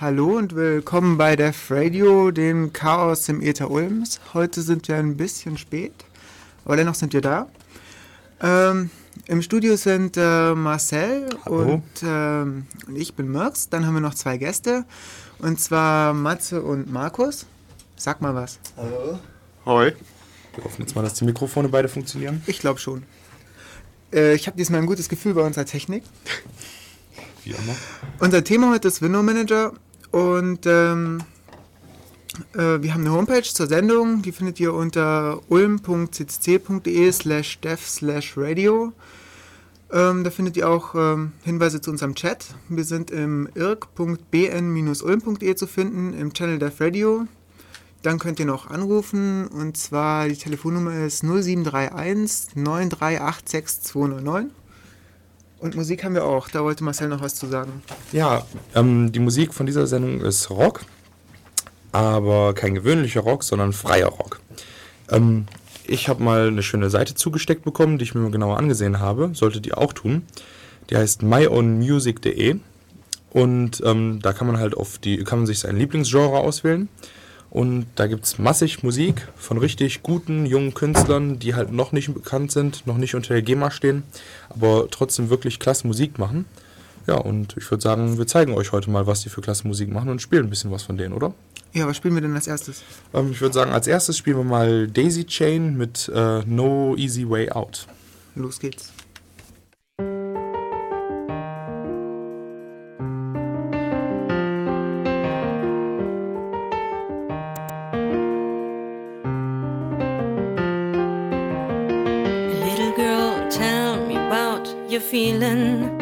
Hallo und willkommen bei Def Radio, dem Chaos im Äther Ulms. Heute sind wir ein bisschen spät, aber dennoch sind wir da. Ähm, Im Studio sind äh, Marcel und, ähm, und ich bin Mirks. Dann haben wir noch zwei Gäste und zwar Matze und Markus. Sag mal was. Hallo. Hoi. Wir hoffen jetzt mal, dass die Mikrofone beide funktionieren. Ich glaube schon. Äh, ich habe diesmal ein gutes Gefühl bei unserer Technik. Wie immer. Unser Thema heute ist Window Manager und ähm, äh, wir haben eine Homepage zur Sendung, die findet ihr unter ulm.ccc.de slash dev slash radio. Ähm, da findet ihr auch ähm, Hinweise zu unserem Chat. Wir sind im irk.bn-ulm.de zu finden, im Channel Dev Radio. Dann könnt ihr noch anrufen und zwar die Telefonnummer ist 0731 9386 299. Und Musik haben wir auch, da wollte Marcel noch was zu sagen. Ja, ähm, die Musik von dieser Sendung ist Rock, aber kein gewöhnlicher Rock, sondern freier Rock. Ähm, ich habe mal eine schöne Seite zugesteckt bekommen, die ich mir mal genauer angesehen habe. Solltet ihr auch tun. Die heißt myownmusic.de und ähm, da kann man halt auf die, kann man sich sein Lieblingsgenre auswählen. Und da gibt es massig Musik von richtig guten, jungen Künstlern, die halt noch nicht bekannt sind, noch nicht unter der GEMA stehen, aber trotzdem wirklich klasse Musik machen. Ja, und ich würde sagen, wir zeigen euch heute mal, was die für klasse Musik machen und spielen ein bisschen was von denen, oder? Ja, was spielen wir denn als erstes? Ähm, ich würde sagen, als erstes spielen wir mal Daisy Chain mit äh, No Easy Way Out. Los geht's. Feeling.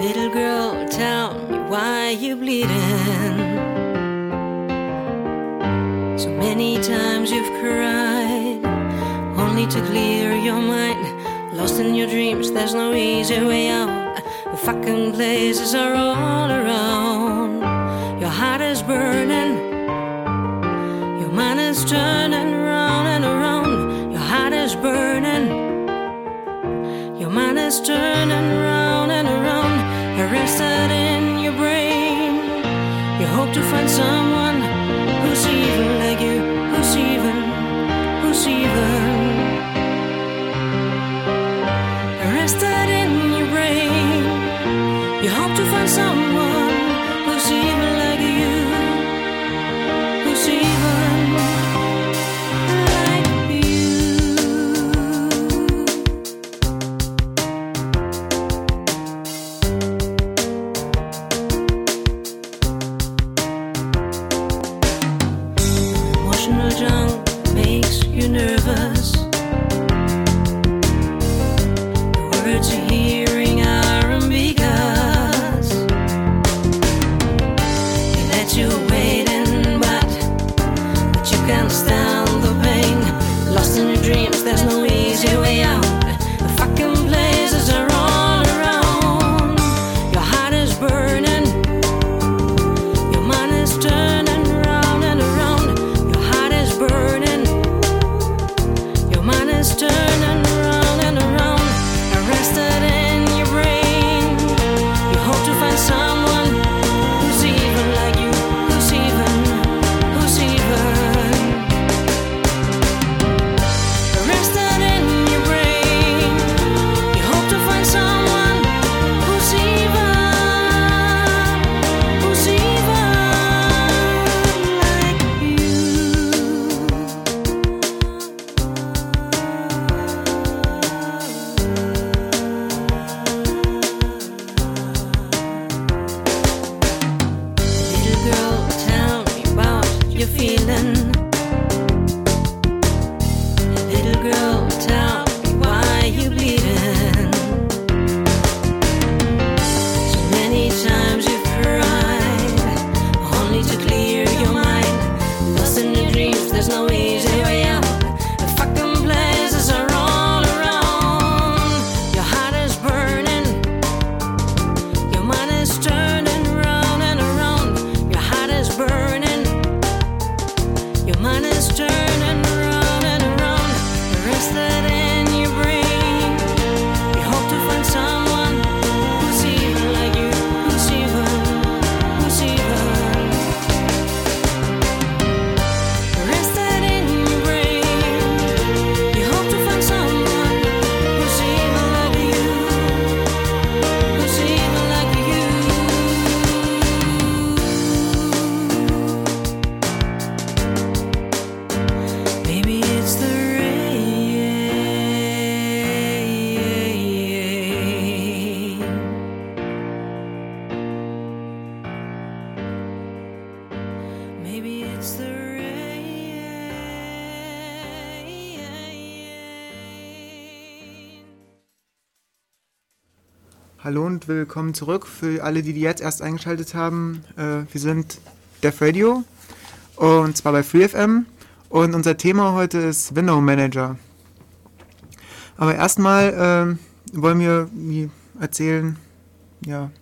Little girl, tell me why you bleeding. So many times you've cried, only to clear your mind. Lost in your dreams, there's no easy way out. The fucking places are all around. Your heart is burning. Your mind is turning is turning round. Und willkommen zurück für alle, die, die jetzt erst eingeschaltet haben. Äh, wir sind Def Radio und zwar bei FreeFM und unser Thema heute ist Window Manager. Aber erstmal äh, wollen wir erzählen, ja,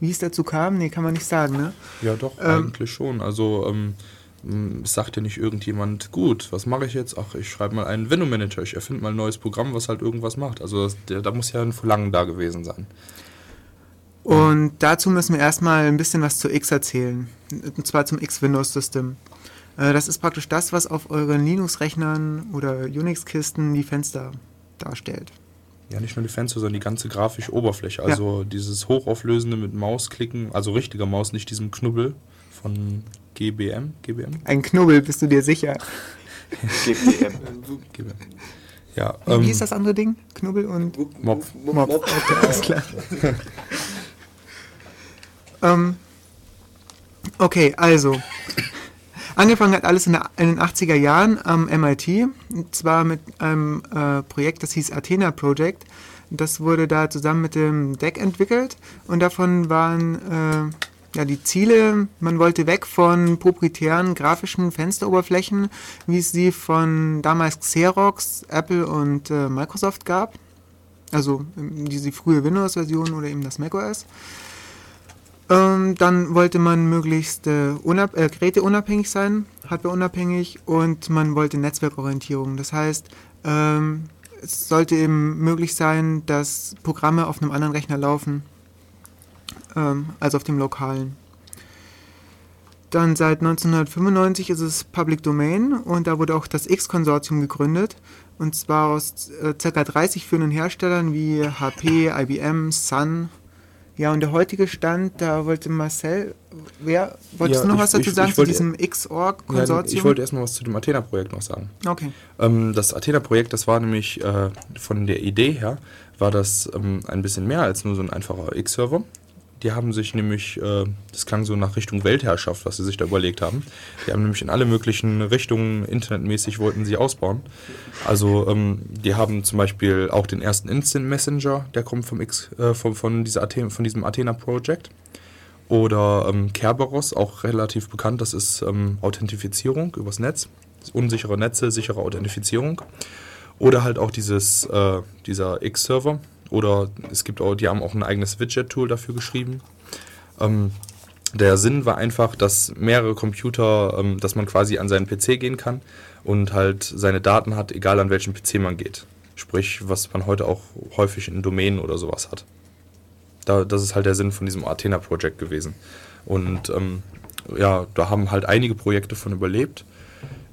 wie es dazu kam. Nee, kann man nicht sagen, ne? Ja, doch, Ähm, eigentlich schon. Also, ähm, m, es sagt ja nicht irgendjemand, gut, was mache ich jetzt? Ach, ich schreibe mal einen Window Manager, ich erfinde mal ein neues Programm, was halt irgendwas macht. Also, das, der, da muss ja ein Verlangen da gewesen sein. Und dazu müssen wir erstmal ein bisschen was zu X erzählen. Und zwar zum X-Windows-System. Äh, Das ist praktisch das, was auf euren Linux-Rechnern oder Unix-Kisten die Fenster darstellt. Ja, nicht nur die Fenster, sondern die ganze grafische Oberfläche. Also dieses hochauflösende mit Mausklicken, also richtiger Maus, nicht diesem Knubbel von GBM. GBM? Ein Knubbel, bist du dir sicher? GPM. GBM. Ja, Wie ähm, hieß das andere Ding? Knubbel und Mopf. Mob. Okay, alles klar. ähm, okay, also. Angefangen hat alles in, der, in den 80er Jahren am MIT. Und zwar mit einem äh, Projekt, das hieß Athena Project. Das wurde da zusammen mit dem DEC entwickelt. Und davon waren äh, ja, die Ziele, man wollte weg von proprietären grafischen Fensteroberflächen, wie es sie von damals Xerox, Apple und äh, Microsoft gab. Also diese frühe Windows-Version oder eben das macOS. Ähm, dann wollte man möglichst äh, unab äh, geräteunabhängig sein, hardwareunabhängig und man wollte Netzwerkorientierung. Das heißt, ähm, es sollte eben möglich sein, dass Programme auf einem anderen Rechner laufen, ähm, als auf dem lokalen. Dann seit 1995 ist es Public Domain und da wurde auch das X-Konsortium gegründet. Und zwar aus äh, ca. 30 führenden Herstellern wie HP, IBM, Sun. Ja, und der heutige Stand, da wollte Marcel, wer, wolltest Ja, du noch ich- was dazu ich- sagen ich zu diesem Ja, X-Org-Konsortium? ich wollte erstmal was zu dem Athena-Projekt noch sagen. okay. Ähm, das Athena-Projekt, das war nämlich äh, von der Idee her, war das ähm, ein bisschen mehr als nur so ein einfacher X-Server. Die haben sich nämlich, äh, das klang so nach Richtung Weltherrschaft, was sie sich da überlegt haben. Die haben nämlich in alle möglichen Richtungen internetmäßig wollten sie ausbauen. Also ähm, die haben zum Beispiel auch den ersten Instant Messenger, der kommt vom X, äh, von, von, dieser Athe von diesem Athena-Projekt. Oder ähm, Kerberos, auch relativ bekannt, das ist ähm, Authentifizierung übers Netz. Unsichere Netze, sichere Authentifizierung. Oder halt auch dieses, äh, dieser X-Server. Oder es gibt auch, die haben auch ein eigenes Widget-Tool dafür geschrieben. Ähm, der Sinn war einfach, dass mehrere Computer, ähm, dass man quasi an seinen PC gehen kann und halt seine Daten hat, egal an welchen PC man geht. Sprich, was man heute auch häufig in Domänen oder sowas hat. Da, das ist halt der Sinn von diesem Athena-Projekt gewesen. Und ähm, ja, da haben halt einige Projekte von überlebt.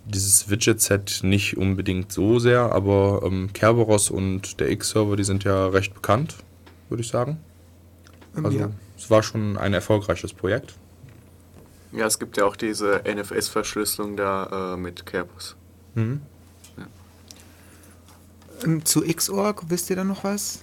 Dieses Widget-Set nicht unbedingt so sehr, aber ähm, Kerberos und der X-Server, die sind ja recht bekannt, würde ich sagen. Ähm, Also ja. es war schon ein erfolgreiches Projekt. Ja, es gibt ja auch diese NFS-Verschlüsselung da äh, mit Kerberos. Mhm. Ähm, zu Xorg, wisst ihr da noch was?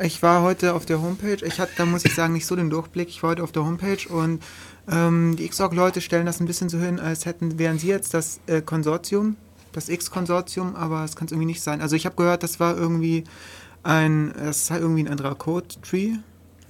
Ich war heute auf der Homepage, ich hatte, da muss ich sagen, nicht so den Durchblick. Ich war heute auf der Homepage und ähm, die Xorg-Leute stellen das ein bisschen so hin, als hätten, wären sie jetzt das äh, Konsortium, das X-Konsortium, aber es kann es irgendwie nicht sein. Also ich habe gehört, das war irgendwie ein, das sei irgendwie ein anderer Code-Tree,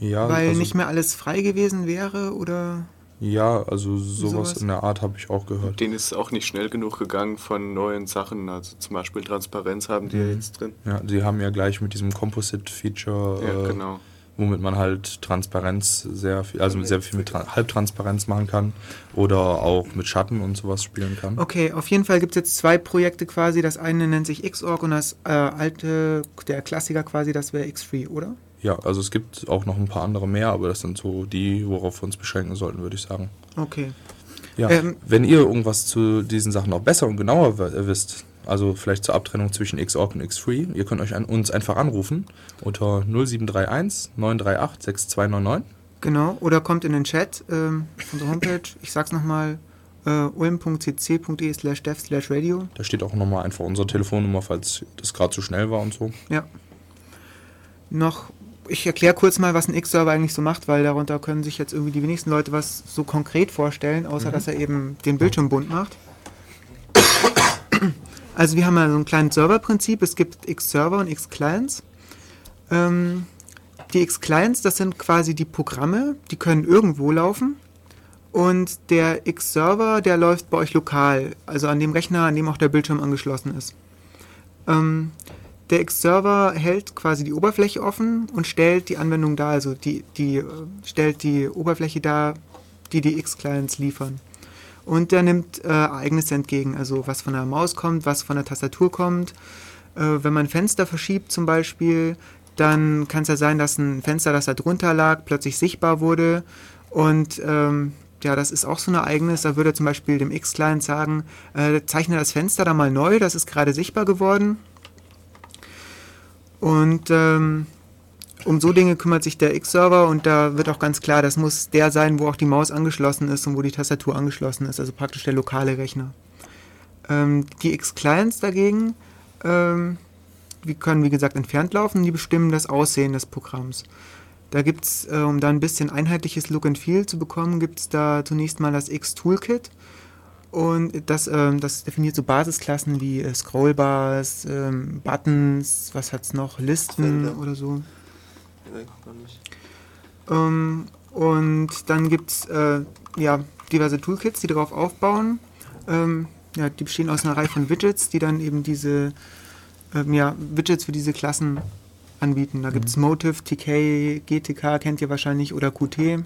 Ja, weil also, nicht mehr alles frei gewesen wäre oder ja, also sowas, Sowas. in der Art habe ich auch gehört. Denen ist auch nicht schnell genug gegangen von neuen Sachen. Also zum Beispiel Transparenz haben die ja Mhm. jetzt drin. Ja, sie haben ja gleich mit diesem Composite-Feature, Ja, äh, genau. womit man halt Transparenz sehr viel, also sehr viel mit Tra Halbtransparenz machen kann oder auch mit Schatten und sowas spielen kann. Okay, auf jeden Fall gibt es jetzt zwei Projekte quasi. Das eine nennt sich Xorg und das äh, alte, der Klassiker quasi, das wäre X3, oder? Ja, also es gibt auch noch ein paar andere mehr, aber das sind so die, worauf wir uns beschränken sollten, würde ich sagen. Okay. Ja, Ähm, wenn ihr irgendwas zu diesen Sachen noch besser und genauer äh, wisst, also vielleicht zur Abtrennung zwischen Xorg und X3, ihr könnt euch an uns einfach anrufen unter 0731 938 6299. Genau, oder kommt in den Chat ähm, auf unsere Homepage. Ich sag's nochmal, äh, ulm.cc.de slash dev slash radio. Da steht auch nochmal einfach unsere Telefonnummer, falls das gerade zu schnell war und so. Ja. Noch ich erkläre kurz mal, was ein X-Server eigentlich so macht, weil darunter können sich jetzt irgendwie die wenigsten Leute was so konkret vorstellen, außer dass er eben den Bildschirm bunt macht. Also wir haben ja so ein kleines Serverprinzip. Es gibt X-Server und X-Clients. Ähm, die X-Clients, das sind quasi die Programme, die können irgendwo laufen. Und der X-Server, der läuft bei euch lokal, also an dem Rechner, an dem auch der Bildschirm angeschlossen ist. Ähm, der X-Server hält quasi die Oberfläche offen und stellt die Anwendung dar, also die, die äh, stellt die Oberfläche dar, die die X-Clients liefern. Und der nimmt äh, Ereignisse entgegen, also was von der Maus kommt, was von der Tastatur kommt. Äh, wenn man Fenster verschiebt zum Beispiel, dann kann es ja sein, dass ein Fenster, das da drunter lag, plötzlich sichtbar wurde. Und ähm, ja, das ist auch so ein Ereignis. Da würde zum Beispiel dem X-Client sagen, äh, zeichne das Fenster da mal neu, das ist gerade sichtbar geworden. Und ähm, um so Dinge kümmert sich der X-Server und da wird auch ganz klar, das muss der sein, wo auch die Maus angeschlossen ist und wo die Tastatur angeschlossen ist, also praktisch der lokale Rechner. Ähm, die X-Clients dagegen, ähm, die können wie gesagt entfernt laufen, die bestimmen das Aussehen des Programms. Da gibt es, äh, um da ein bisschen einheitliches Look and Feel zu bekommen, gibt es da zunächst mal das X-Toolkit. Und das, ähm, das definiert so Basisklassen wie äh, Scrollbars, ähm, Buttons, was hat's noch, Listen Felder. oder so. Nicht. Ähm, und dann gibt es äh, ja, diverse Toolkits, die darauf aufbauen. Ähm, ja, die bestehen aus einer Reihe von Widgets, die dann eben diese ähm, ja, Widgets für diese Klassen anbieten. Da gibt es Motive, TK, GTK kennt ihr wahrscheinlich oder Qt.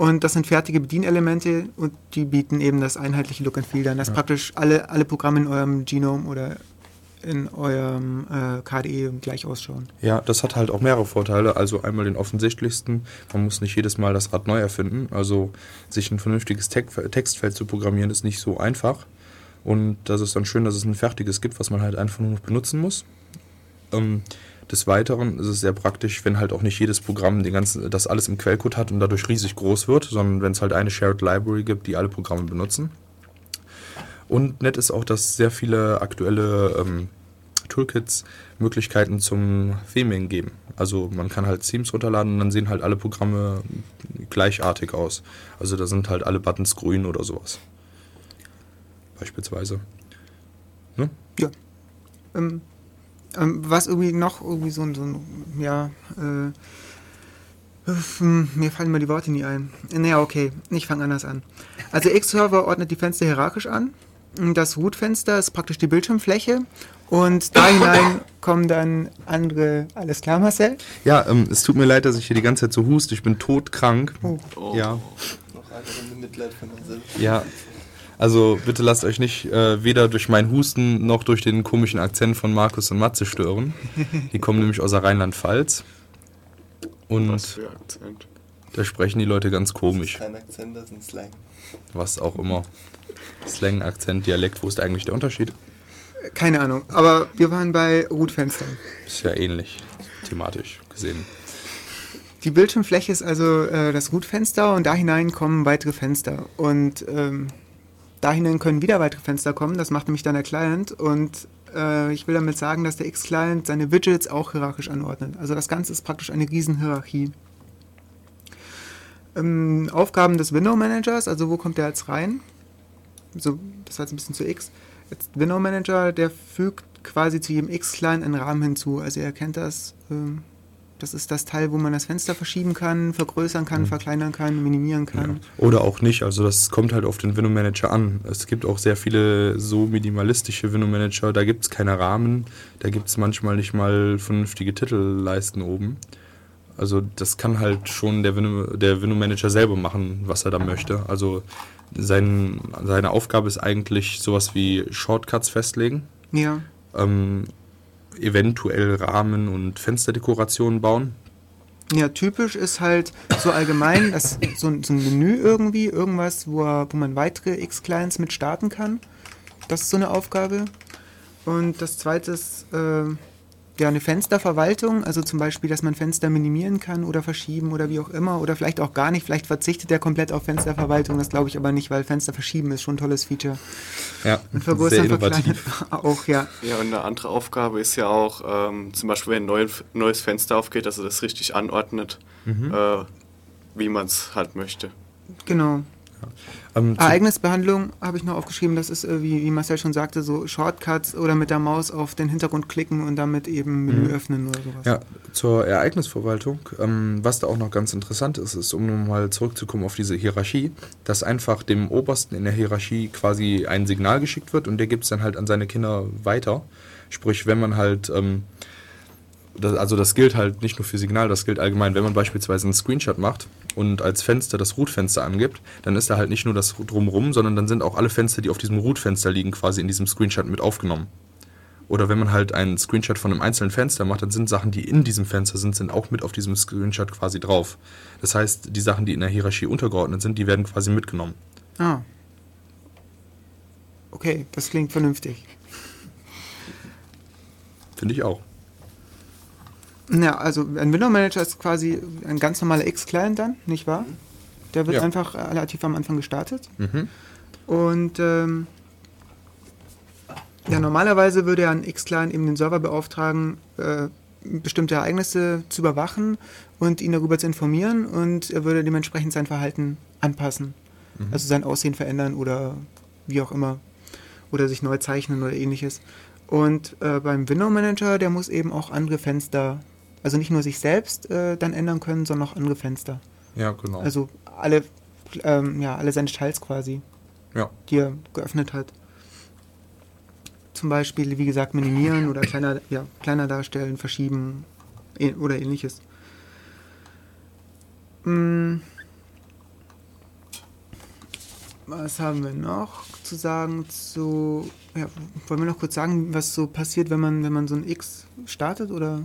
Und das sind fertige Bedienelemente und die bieten eben das einheitliche Look and Feel an, dass praktisch alle, alle Programme in eurem Genome oder in eurem äh, KDE gleich ausschauen. Ja, das hat halt auch mehrere Vorteile. Also einmal den offensichtlichsten, man muss nicht jedes Mal das Rad neu erfinden. Also sich ein vernünftiges Tex- Textfeld zu programmieren ist nicht so einfach. Und das ist dann schön, dass es ein fertiges gibt, was man halt einfach nur noch benutzen muss. Ähm, des Weiteren ist es sehr praktisch, wenn halt auch nicht jedes Programm den ganzen, das alles im Quellcode hat und dadurch riesig groß wird, sondern wenn es halt eine Shared Library gibt, die alle Programme benutzen. Und nett ist auch, dass sehr viele aktuelle ähm, Toolkits Möglichkeiten zum Theming geben. Also man kann halt Themes runterladen und dann sehen halt alle Programme gleichartig aus. Also da sind halt alle Buttons grün oder sowas. Beispielsweise. Ne? Ja. Ähm, ähm, was irgendwie noch irgendwie so ein, so ein ja, äh, hm, mir fallen mir die Worte nie ein. Naja, okay, ich fange anders an. Also X-Server ordnet die Fenster hierarchisch an. Das Root-Fenster ist praktisch die Bildschirmfläche und da hinein kommen dann andere, alles klar, Marcel? Ja, ähm, es tut mir leid, dass ich hier die ganze Zeit so huste. Ich bin todkrank. Oh. Oh. Ja. Noch eine Runde Mitleid für Marcel. Ja. Also bitte lasst euch nicht äh, weder durch meinen Husten noch durch den komischen Akzent von Markus und Matze stören. Die kommen nämlich aus der Rheinland-Pfalz. Und Was für Akzent. da sprechen die Leute ganz komisch. Kein Akzent, das ist ein Slang. Was auch immer. Slang, Akzent, Dialekt, wo ist eigentlich der Unterschied? Keine Ahnung, aber wir waren bei Root-Fenstern. Ist ja ähnlich, thematisch gesehen. Die Bildschirmfläche ist also äh, das Root-Fenster und da hinein kommen weitere Fenster. Und ähm, da hinein können wieder weitere Fenster kommen, das macht nämlich dann der Client. Und äh, ich will damit sagen, dass der X-Client seine Widgets auch hierarchisch anordnet. Also das Ganze ist praktisch eine Riesenhierarchie. Ähm, Aufgaben des Window Managers, also wo kommt der jetzt rein? So, das war jetzt ein bisschen zu X. Jetzt Window Manager, der fügt quasi zu jedem X-Client einen Rahmen hinzu. Also er kennt das, ähm, das ist das Teil, wo man das Fenster verschieben kann, vergrößern kann, verkleinern kann, minimieren kann. Oder auch nicht, also das kommt halt auf den Window Manager an. Es gibt auch sehr viele so minimalistische Window Manager, da gibt es keine Rahmen, da gibt es manchmal nicht mal vernünftige Titelleisten oben. Also das kann halt schon der Window, der Window Manager selber machen, was er da möchte. Also sein, seine Aufgabe ist eigentlich sowas wie Shortcuts festlegen, Ja. ähm, eventuell Rahmen und Fensterdekorationen bauen. Ja, typisch ist halt so allgemein, dass so, ein- so ein Menü irgendwie, irgendwas, wo, wo man weitere X-Clients mit starten kann. Das ist so eine Aufgabe. Und das zweite ist, äh, ja, eine Fensterverwaltung, also zum Beispiel, dass man Fenster minimieren kann oder verschieben oder wie auch immer oder vielleicht auch gar nicht. Vielleicht verzichtet der komplett auf Fensterverwaltung, das glaube ich aber nicht, weil Fenster verschieben ist schon ein tolles Feature. Ja, Und sehr vergrößern, verkleinern innovativ. auch, ja. Ja, und eine andere Aufgabe ist ja auch, ähm, zum Beispiel, wenn ein neu, neues Fenster aufgeht, dass er das richtig anordnet, äh, wie man es halt möchte. Genau. Ähm, Ereignisbehandlung habe ich noch aufgeschrieben, das ist, äh, wie, wie Marcel schon sagte, so Shortcuts oder mit der Maus auf den Hintergrund klicken und damit eben Menü öffnen oder sowas. Ja, zur Ereignisverwaltung. Ähm, was da auch noch ganz interessant ist, ist, um nochmal zurückzukommen auf diese Hierarchie, dass einfach dem Obersten in der Hierarchie quasi ein Signal geschickt wird und der gibt es dann halt an seine Kinder weiter. Sprich, wenn man halt, ähm, das, also das gilt halt nicht nur für Signal, das gilt allgemein. Wenn man beispielsweise einen Screenshot macht und als Fenster das Root-Fenster angibt, dann ist da halt nicht nur das drumrum, sondern dann sind auch alle Fenster, die auf diesem Root-Fenster liegen, quasi in diesem Screenshot mit aufgenommen. Oder wenn man halt einen Screenshot von einem einzelnen Fenster macht, dann sind Sachen, die in diesem Fenster sind, sind auch mit auf diesem Screenshot quasi drauf. Das heißt, die Sachen, die in der Hierarchie untergeordnet sind, die werden quasi mitgenommen. Ah. Okay, das klingt vernünftig. Finde ich auch. Ja, also ein Window Manager ist quasi ein ganz normaler X-Client dann, nicht wahr? Der wird Ja. einfach relativ am Anfang gestartet. Mhm. Und ähm, ja, normalerweise würde ja ein X-Client eben den Server beauftragen, äh, bestimmte Ereignisse zu überwachen und ihn darüber zu informieren und er würde dementsprechend sein Verhalten anpassen. Also sein Aussehen verändern oder wie auch immer. Oder sich neu zeichnen oder ähnliches. Und äh, beim Window Manager, der muss eben auch andere Fenster, also nicht nur sich selbst äh, dann ändern können, sondern auch andere Fenster. Ja, genau. Also alle, ähm, ja, alle seine Details quasi ja. die er geöffnet hat. Zum Beispiel, wie gesagt, minimieren oder kleiner, ja, kleiner darstellen, verschieben eh- oder ähnliches. Mm. Was haben wir noch zu sagen zu. Ja, wollen wir noch kurz sagen, was so passiert, wenn man, wenn man so ein X startet? Oder?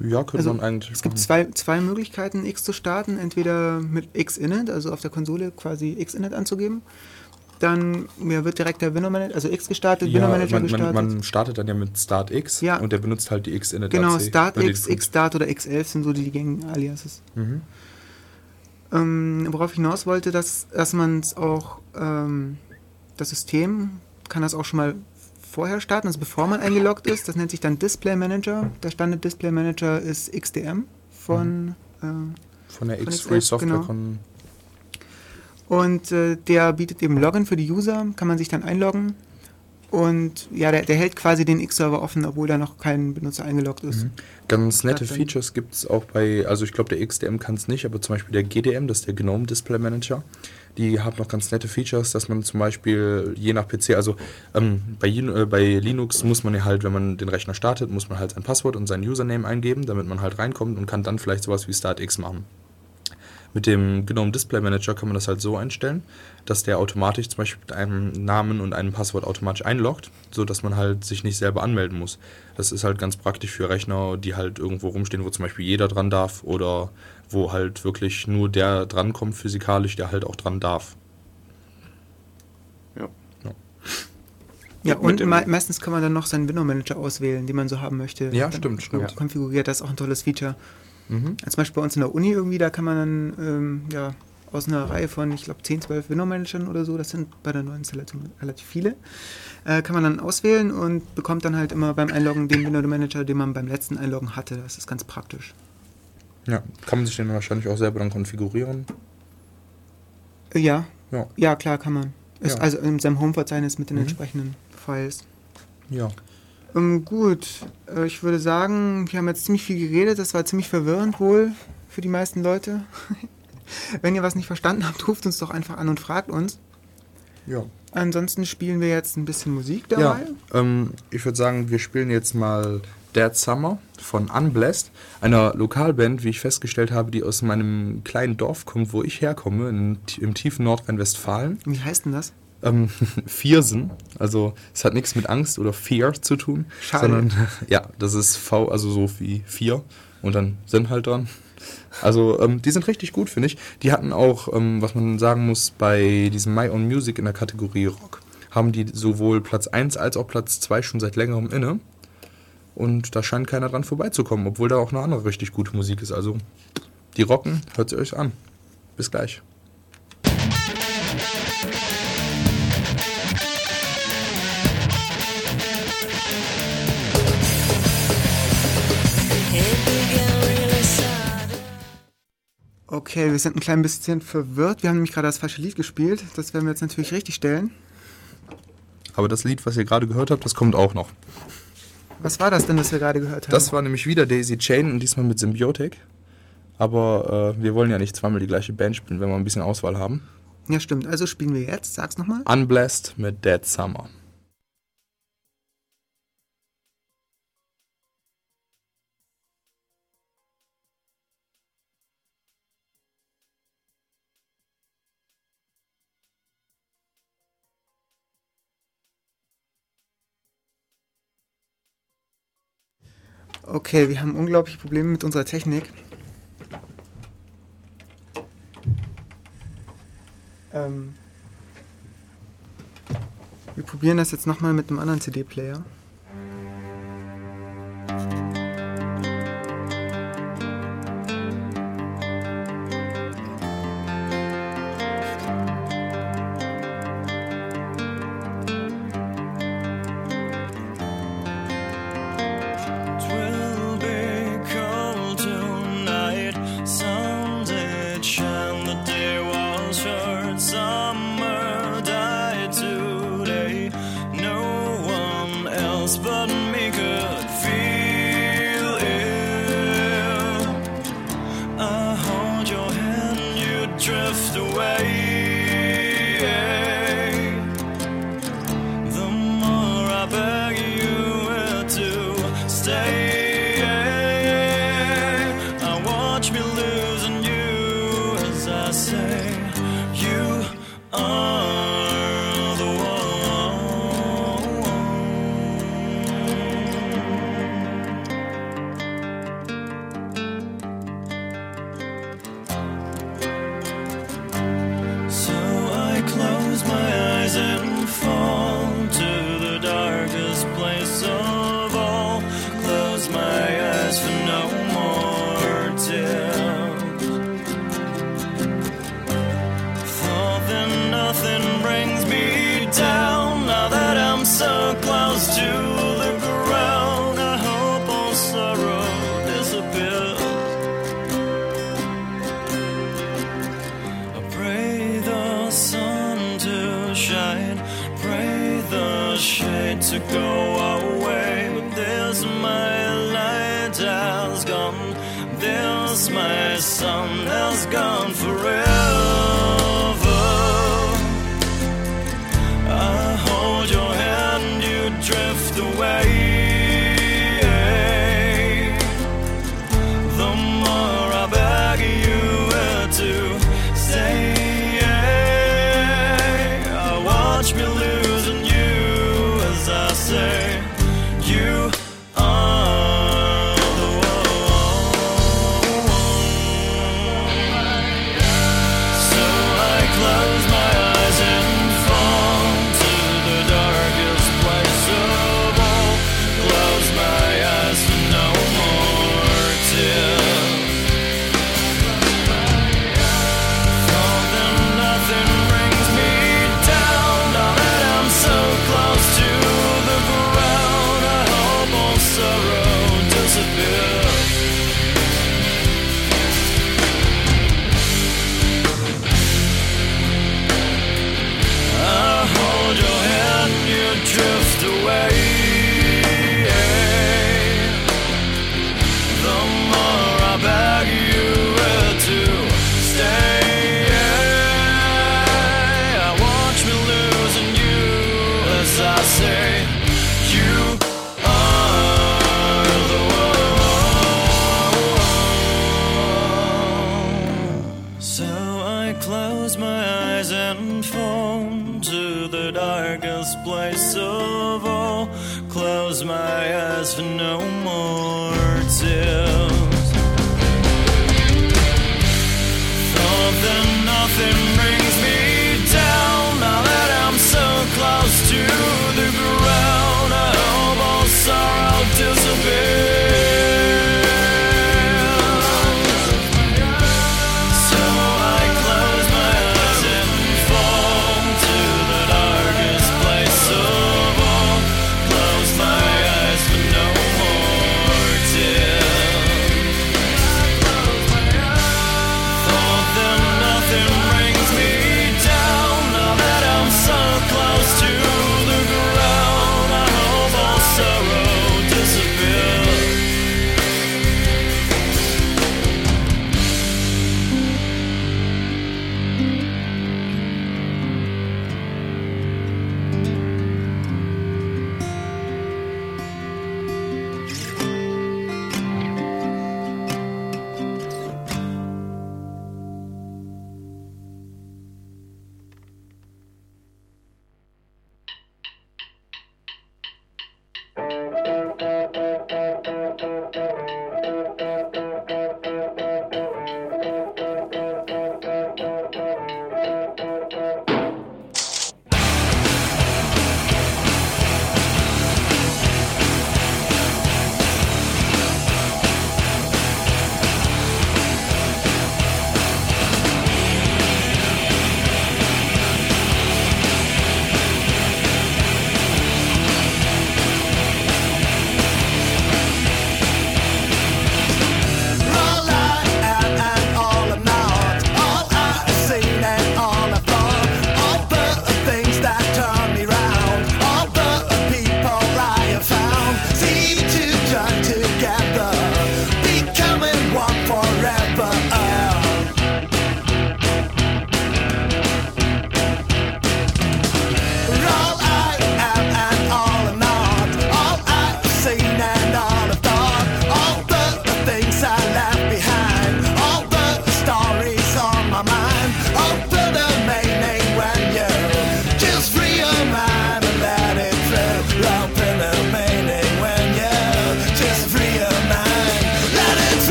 Ja, könnte Also, man eigentlich Es gibt machen. zwei, zwei Möglichkeiten, X zu starten. Entweder mit Xinit, also auf der Konsole quasi Xinit anzugeben. Dann ja, wird direkt der Window Manager, also X gestartet, Window ja, Manager man, gestartet. man, man startet dann ja mit Start X Ja. und der benutzt halt die X in der genau, Start X, Xstart oder X11 sind so die gängigen Aliases. Mhm. Ähm, worauf ich hinaus wollte, dass, dass man es auch, ähm, das System kann das auch schon mal vorher starten, also bevor man eingeloggt ist. Das nennt sich dann Display Manager. Der Standard Display Manager ist XDM von. Äh, Von der Von X-Free X11, Software genau. Und äh, der bietet eben Login für die User, kann man sich dann einloggen. Und ja, der, der hält quasi den X-Server offen, obwohl da noch kein Benutzer eingeloggt ist. Ganz nette Features gibt es auch bei, also ich glaube der XDM kann es nicht, aber zum Beispiel der GDM, das ist der Gnome Display Manager, die haben noch ganz nette Features, dass man zum Beispiel je nach PC, also ähm, bei, äh, bei Linux muss man ja halt, wenn man den Rechner startet, muss man halt sein Passwort und sein Username eingeben, damit man halt reinkommt und kann dann vielleicht sowas wie StartX machen. Mit dem Gnome Display Manager kann man das halt so einstellen, dass der automatisch zum Beispiel mit einem Namen und einem Passwort automatisch einloggt, sodass man halt sich nicht selber anmelden muss. Das ist halt ganz praktisch für Rechner, die halt irgendwo rumstehen, wo zum Beispiel jeder dran darf oder wo halt wirklich nur der drankommt physikalisch, der halt auch dran darf. Ja. Ja, Mit und me meistens kann man dann noch seinen Window Manager auswählen, den man so haben möchte. Ja, Dann stimmt, stimmt. Konfiguriert, das ist auch ein tolles Feature. Mhm. Zum Beispiel bei uns in der Uni irgendwie, da kann man dann ähm, ja, aus einer Reihe von, ich glaube, 10, 12 Window-Managern oder so, das sind bei der neuen Installation relativ viele, äh, kann man dann auswählen und bekommt dann halt immer beim Einloggen den Window-Manager, den man beim letzten Einloggen hatte. Das ist ganz praktisch. Ja, kann man sich den wahrscheinlich auch selber dann konfigurieren. Ja, Ja, ja, klar kann man. Ist Ja. Also in seinem Home-Verzeichnis mit den Mhm. entsprechenden Files. ja. Ähm, gut, äh, ich würde sagen, wir haben jetzt ziemlich viel geredet. Das war ziemlich verwirrend wohl für die meisten Leute. Wenn ihr was nicht verstanden habt, ruft uns doch einfach an und fragt uns. Ja. Ansonsten spielen wir jetzt ein bisschen Musik Ja, dabei. ähm, ich würde sagen, wir spielen jetzt mal Dead Summer von Unblessed, einer Lokalband, wie ich festgestellt habe, die aus meinem kleinen Dorf kommt, wo ich herkomme, in, im tiefen Nordrhein-Westfalen. Wie heißt denn das? Ähm, Viersen, also es hat nichts mit Angst oder Fear zu tun, Schade. sondern ja, das ist V, also so wie vier und dann Sinn halt dran. Also ähm, die sind richtig gut, finde ich. Die hatten auch, ähm, was man sagen muss, bei diesem My Own Music in der Kategorie Rock, haben die sowohl Platz 1 als auch Platz 2 schon seit längerem inne. Und da scheint keiner dran vorbeizukommen, obwohl da auch eine andere richtig gute Musik ist. Also, die rocken, hört sie euch an. Bis gleich. Okay, wir sind ein klein bisschen verwirrt. Wir haben nämlich gerade das falsche Lied gespielt. Das werden wir jetzt natürlich richtig stellen. Aber das Lied, was ihr gerade gehört habt, das kommt auch noch. Was war das denn, das wir gerade gehört haben? Das war nämlich wieder Daisy Chain und diesmal mit Symbiotic. Aber äh, wir wollen ja nicht zweimal die gleiche Band spielen, wenn wir ein bisschen Auswahl haben. ja, stimmt. Also spielen wir jetzt. Sag's nochmal. Unblessed mit Dead Summer. Okay, wir haben unglaubliche Probleme mit unserer Technik. Ähm, wir probieren das jetzt nochmal mit einem anderen CD-Player.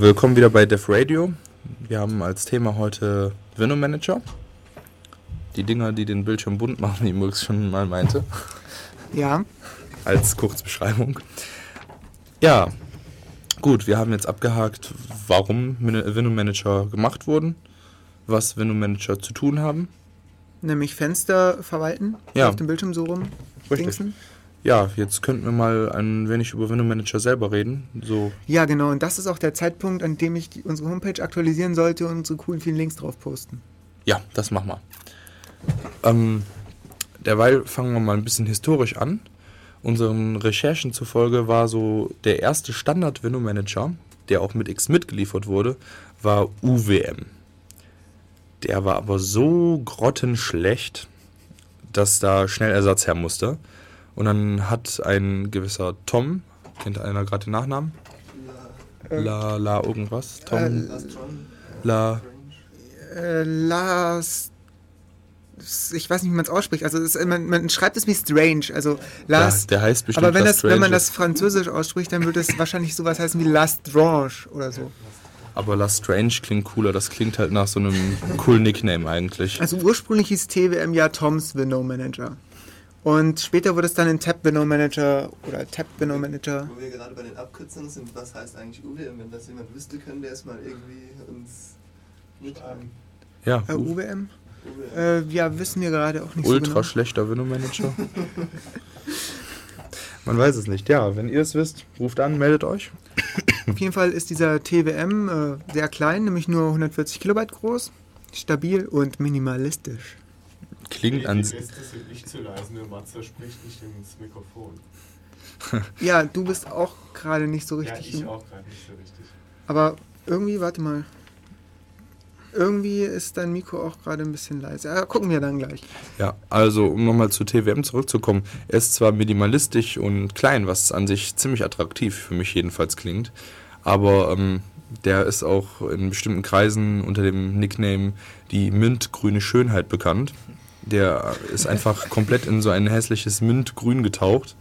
Willkommen wieder bei Def Radio. Wir haben als Thema heute Window Manager. Die Dinger, die den Bildschirm bunt machen, wie Mulks schon mal meinte, Ja, als Kurzbeschreibung. Ja, gut, wir haben jetzt abgehakt, warum Window Manager gemacht wurden, was Window Manager zu tun haben. nämlich Fenster verwalten, Ja. auf dem Bildschirm so rum. Richtig. dingsen. Ja, jetzt könnten wir mal ein wenig über Window Manager selber reden. So, Ja, genau. Und das ist auch der Zeitpunkt, an dem ich die, unsere Homepage aktualisieren sollte und unsere coolen vielen Links drauf posten. ja, das machen wir. Ähm, derweil fangen wir mal ein bisschen historisch an. Unseren Recherchen zufolge war so der erste Standard Window Manager, der auch mit X mitgeliefert wurde, war UWM. Der war aber so grottenschlecht, dass da schnell Ersatz her musste. Und dann hat ein gewisser Tom, kennt einer gerade den Nachnamen? La, la irgendwas? Tom, Äh, Last la, Äh. Ich weiß nicht, wie man es ausspricht. Also es, man, man schreibt es wie Strange. Also ja, Lars. der heißt bestimmt aber wenn, das, wenn man das Französisch ausspricht, dann würde es wahrscheinlich sowas heißen wie Lastrange oder so. Aber La Strange klingt cooler, das klingt halt nach so einem coolen Nickname eigentlich. Also ursprünglich hieß TWM ja Toms Window Manager. Und später wurde es dann in Tab Window Manager oder Tab Window Manager. Wo wir gerade bei den Abkürzungen sind, was heißt eigentlich UWM? Wenn das jemand wüsste, können der es mal irgendwie uns mitteilen. Ja, Äh, UWM? UWM. Äh, ja, wissen wir gerade auch nicht ultra so genau. schlechter Window Manager. Man weiß es nicht. Ja, wenn ihr es wisst, ruft an, meldet euch. Auf jeden Fall ist dieser TWM äh, sehr klein, nämlich nur 140 Kilobyte groß, stabil und minimalistisch. Klingt an. Gäste sind nicht zu leise, nur Matze spricht nicht ins Mikrofon. Ja, du bist auch gerade nicht so Ja, richtig. ich im- auch gerade nicht so richtig. Aber irgendwie, warte mal. Irgendwie ist dein Mikro auch gerade ein bisschen leise. Ja, gucken wir dann gleich. Ja, also um nochmal zu TWM zurückzukommen. Er ist zwar minimalistisch und klein, was an sich ziemlich attraktiv für mich jedenfalls klingt, aber ähm, der ist auch in bestimmten Kreisen unter dem Nickname die mintgrüne Schönheit bekannt. Der ist einfach komplett in so ein hässliches Mintgrün getaucht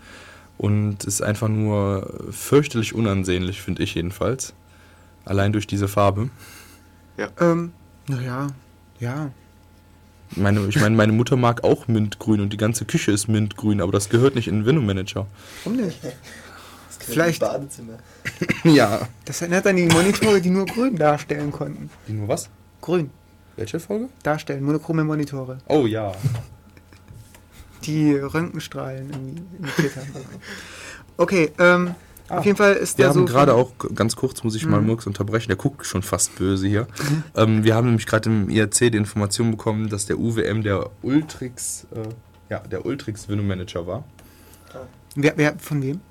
und ist einfach nur fürchterlich unansehnlich, finde ich jedenfalls. Allein durch diese Farbe. Ähm, naja, ja. Meine, ich meine, meine Mutter mag auch Mintgrün und die ganze Küche ist Mintgrün, aber das gehört nicht in den Window Manager. Warum nicht? Das gehört Vielleicht- im Badezimmer. Ja. Das erinnert an die Monitore, die nur grün darstellen konnten. Die nur was? Grün Welche Folge? darstellen, monochrome Monitore, Oh ja. die Röntgenstrahlen irgendwie imitiert haben. Okay, ähm, Ah, auf jeden Fall ist Wir der haben so. gerade von- auch, ganz kurz muss ich mal Mhm. Murks unterbrechen, der guckt schon fast böse hier. ähm, wir haben nämlich gerade im IRC die Information bekommen, dass der UWM der Ultrix, äh, ja, der Ultrix Window Manager war. Wer, wer, von wem?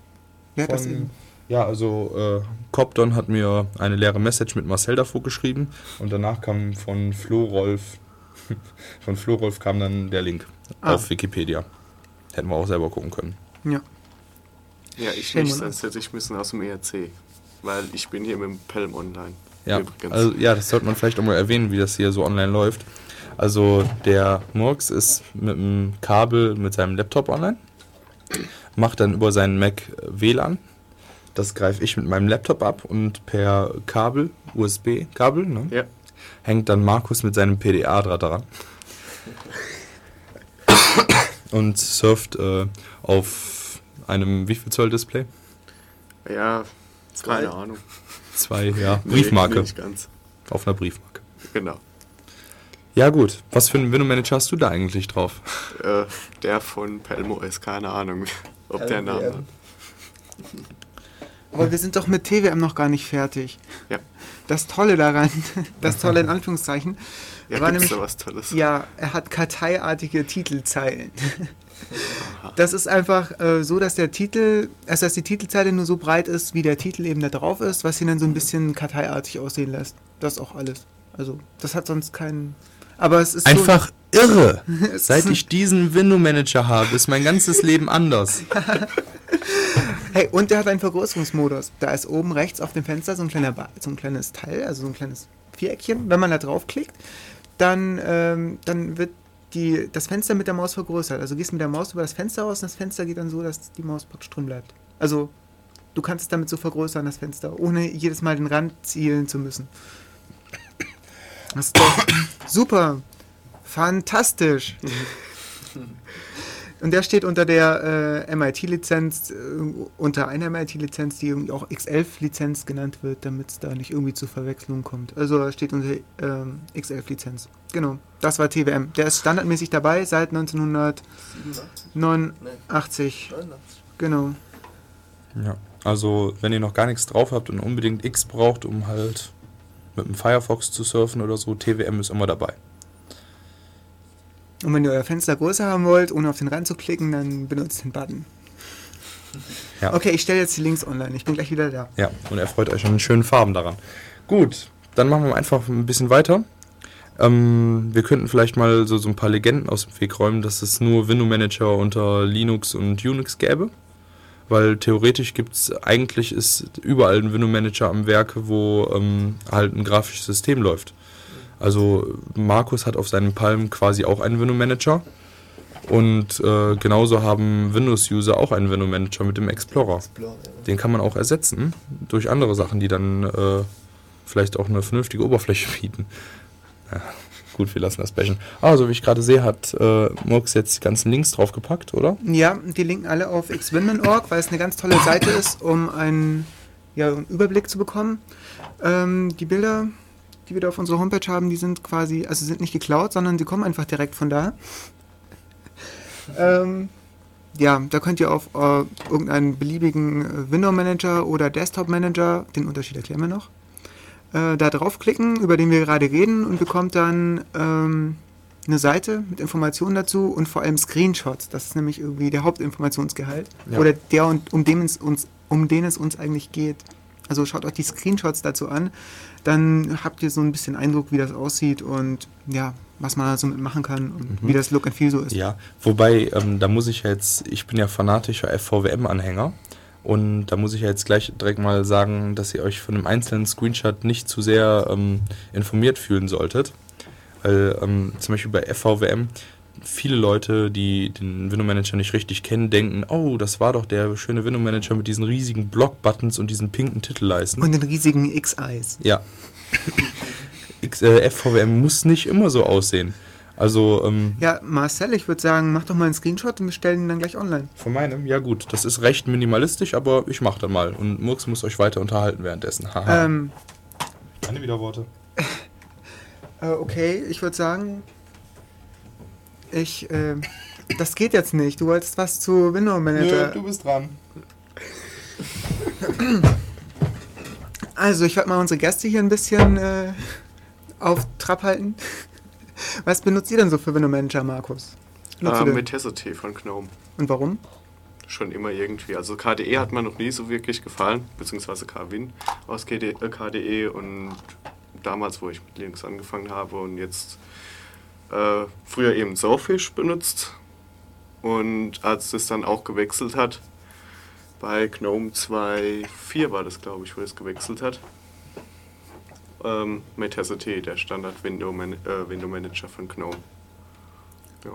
Wer hat das Von, eben? Ja, also äh, Copdon hat mir eine leere Message mit Marcel davor geschrieben und danach kam von Flo Rolf, von Flo Rolf kam dann der Link Ah. auf Wikipedia. Hätten wir auch selber gucken können. Ja. Ja, ich Stell nicht, sonst hätte ich müssen aus dem ERC. Weil ich bin hier mit dem Pelm online. Ja, Übrigens. also, ja, das sollte man vielleicht auch mal erwähnen, wie das hier so online läuft. Also der Murks ist mit dem Kabel mit seinem Laptop online, macht dann über seinen Mac WLAN. Das greife ich mit meinem Laptop ab und per Kabel, USB-Kabel, ne, ja, hängt dann Markus mit seinem PDA-Draht daran. und surft äh, auf einem wie viel Zoll Display? ja, Zwei. keine Ahnung. Zwei, ja, Nee, Briefmarke. Nicht ganz. Auf einer Briefmarke. Genau. Ja gut, was für einen Window Manager hast du da eigentlich drauf? Äh, der von Pelmo ist keine Ahnung, ob der Name. LWM. Aber wir sind doch mit TWM noch gar nicht fertig. Ja. Das Tolle daran, das Tolle in Anführungszeichen, Ja, war nämlich, da was Tolles? ja, er hat karteiartige Titelzeilen. Das ist einfach äh, so, dass der Titel, also dass die Titelzeile nur so breit ist, wie der Titel eben da drauf ist, was ihn dann so ein bisschen karteiartig aussehen lässt. Das ist auch alles. Also, das hat sonst keinen. Aber es ist Einfach irre. so, es Seit ich diesen Window Manager habe, ist mein ganzes Leben anders. Hey, und der hat einen Vergrößerungsmodus. Da ist oben rechts auf dem Fenster so ein, kleiner ba so ein kleines Teil, also so ein kleines Viereckchen. Wenn man da draufklickt, dann, ähm, dann wird die, das Fenster mit der Maus vergrößert. Also gehst mit der Maus über das Fenster aus und das Fenster geht dann so, dass die Maus praktisch drin bleibt. Also du kannst es damit so vergrößern, das Fenster, ohne jedes Mal den Rand zielen zu müssen. Das ist doch super. Fantastisch. Und der steht unter der äh, MIT-Lizenz, äh, unter einer MIT-Lizenz, die irgendwie auch X11-Lizenz genannt wird, damit es da nicht irgendwie zu Verwechslung kommt. Also er steht unter ähm, X11-Lizenz. Genau, das war TWM. Der ist standardmäßig dabei seit 1989. 89? 89. Genau. Ja, also wenn ihr noch gar nichts drauf habt und unbedingt X braucht, um halt mit dem Firefox zu surfen oder so, TWM ist immer dabei. Und wenn ihr euer Fenster größer haben wollt, ohne auf den Rand zu klicken, dann benutzt den Button. Ja. Okay, ich stelle jetzt die Links online. Ich bin gleich wieder da. Ja, und er freut euch an den schönen Farben daran. Gut, dann machen wir einfach ein bisschen weiter. Ähm, wir könnten vielleicht mal so, so ein paar Legenden aus dem Weg räumen, dass es nur Window Manager unter Linux und Unix gäbe. Weil theoretisch gibt es, eigentlich ist überall ein Window Manager am Werk, wo ähm, halt ein grafisches System läuft. Also Markus hat auf seinem Palm quasi auch einen Window Manager. Und äh, genauso haben Windows-User auch einen Window Manager mit dem Explorer. Den kann man auch ersetzen durch andere Sachen, die dann äh, vielleicht auch eine vernünftige Oberfläche bieten. Ja, gut, wir lassen das bashen. Ah, so wie ich gerade sehe, hat äh, Murks jetzt die ganzen Links draufgepackt, oder? Ja, die linken alle auf xwinman.org, weil es eine ganz tolle Seite ist, um einen, ja, einen Überblick zu bekommen. Ähm, die Bilder, die wir da auf unserer Homepage haben, die sind quasi, also sind nicht geklaut, sondern die kommen einfach direkt von da. Ähm, ja, da könnt ihr auf äh, irgendeinen beliebigen äh, Window Manager oder Desktop Manager, den Unterschied erklären wir noch, äh, da draufklicken, über den wir gerade reden und bekommt dann ähm, eine Seite mit Informationen dazu und vor allem Screenshots. Das ist nämlich irgendwie der Hauptinformationsgehalt. Ja. Oder der, und- um den, es uns, um den es uns eigentlich geht. Also schaut euch die Screenshots dazu an, dann habt ihr so ein bisschen Eindruck, wie das aussieht und ja, was man da so mitmachen kann und wie das Look and Feel so ist. Ja, wobei, ähm, da muss ich jetzt, ich bin ja fanatischer FVWM-Anhänger und da muss ich ja jetzt gleich direkt mal sagen, dass ihr euch von einem einzelnen Screenshot nicht zu sehr ähm, informiert fühlen solltet. Weil ähm, zum Beispiel bei FVWM viele Leute, die den Window Manager nicht richtig kennen, denken, oh, das war doch der schöne Window Manager mit diesen riesigen Block-Buttons und diesen pinken Titelleisten. Und den riesigen X-Eyes. Ja. X, äh, FVWM muss nicht immer so aussehen. Also, ähm, Ja, Marcel, ich würde sagen, mach doch mal einen Screenshot und wir stellen ihn dann gleich online. Von meinem? Ja gut, das ist recht minimalistisch, aber ich mach da mal. Und Murks muss euch weiter unterhalten währenddessen. Haha. Ähm, Keine Widerworte. äh, okay, ich würde sagen, ich, äh, das geht jetzt nicht. Du wolltest was zu Window Manager. bist dran. Also, ich werde mal unsere Gäste hier ein bisschen äh, auf Trab halten. Was benutzt ihr denn so für Window Manager, Markus? Nutzt Äh, Hesity von Gnome. Und warum? Schon immer irgendwie. Also KDE hat mir noch nie so wirklich gefallen, beziehungsweise KWin aus äh, KDE und damals, wo ich mit Linux angefangen habe und jetzt äh, früher eben Sourfish benutzt und als das dann auch gewechselt hat, bei GNOME 2.4 war das glaube ich, wo es gewechselt hat, ähm, mit Hesity, der Standard Window, Man äh, Window Manager von GNOME. Ja.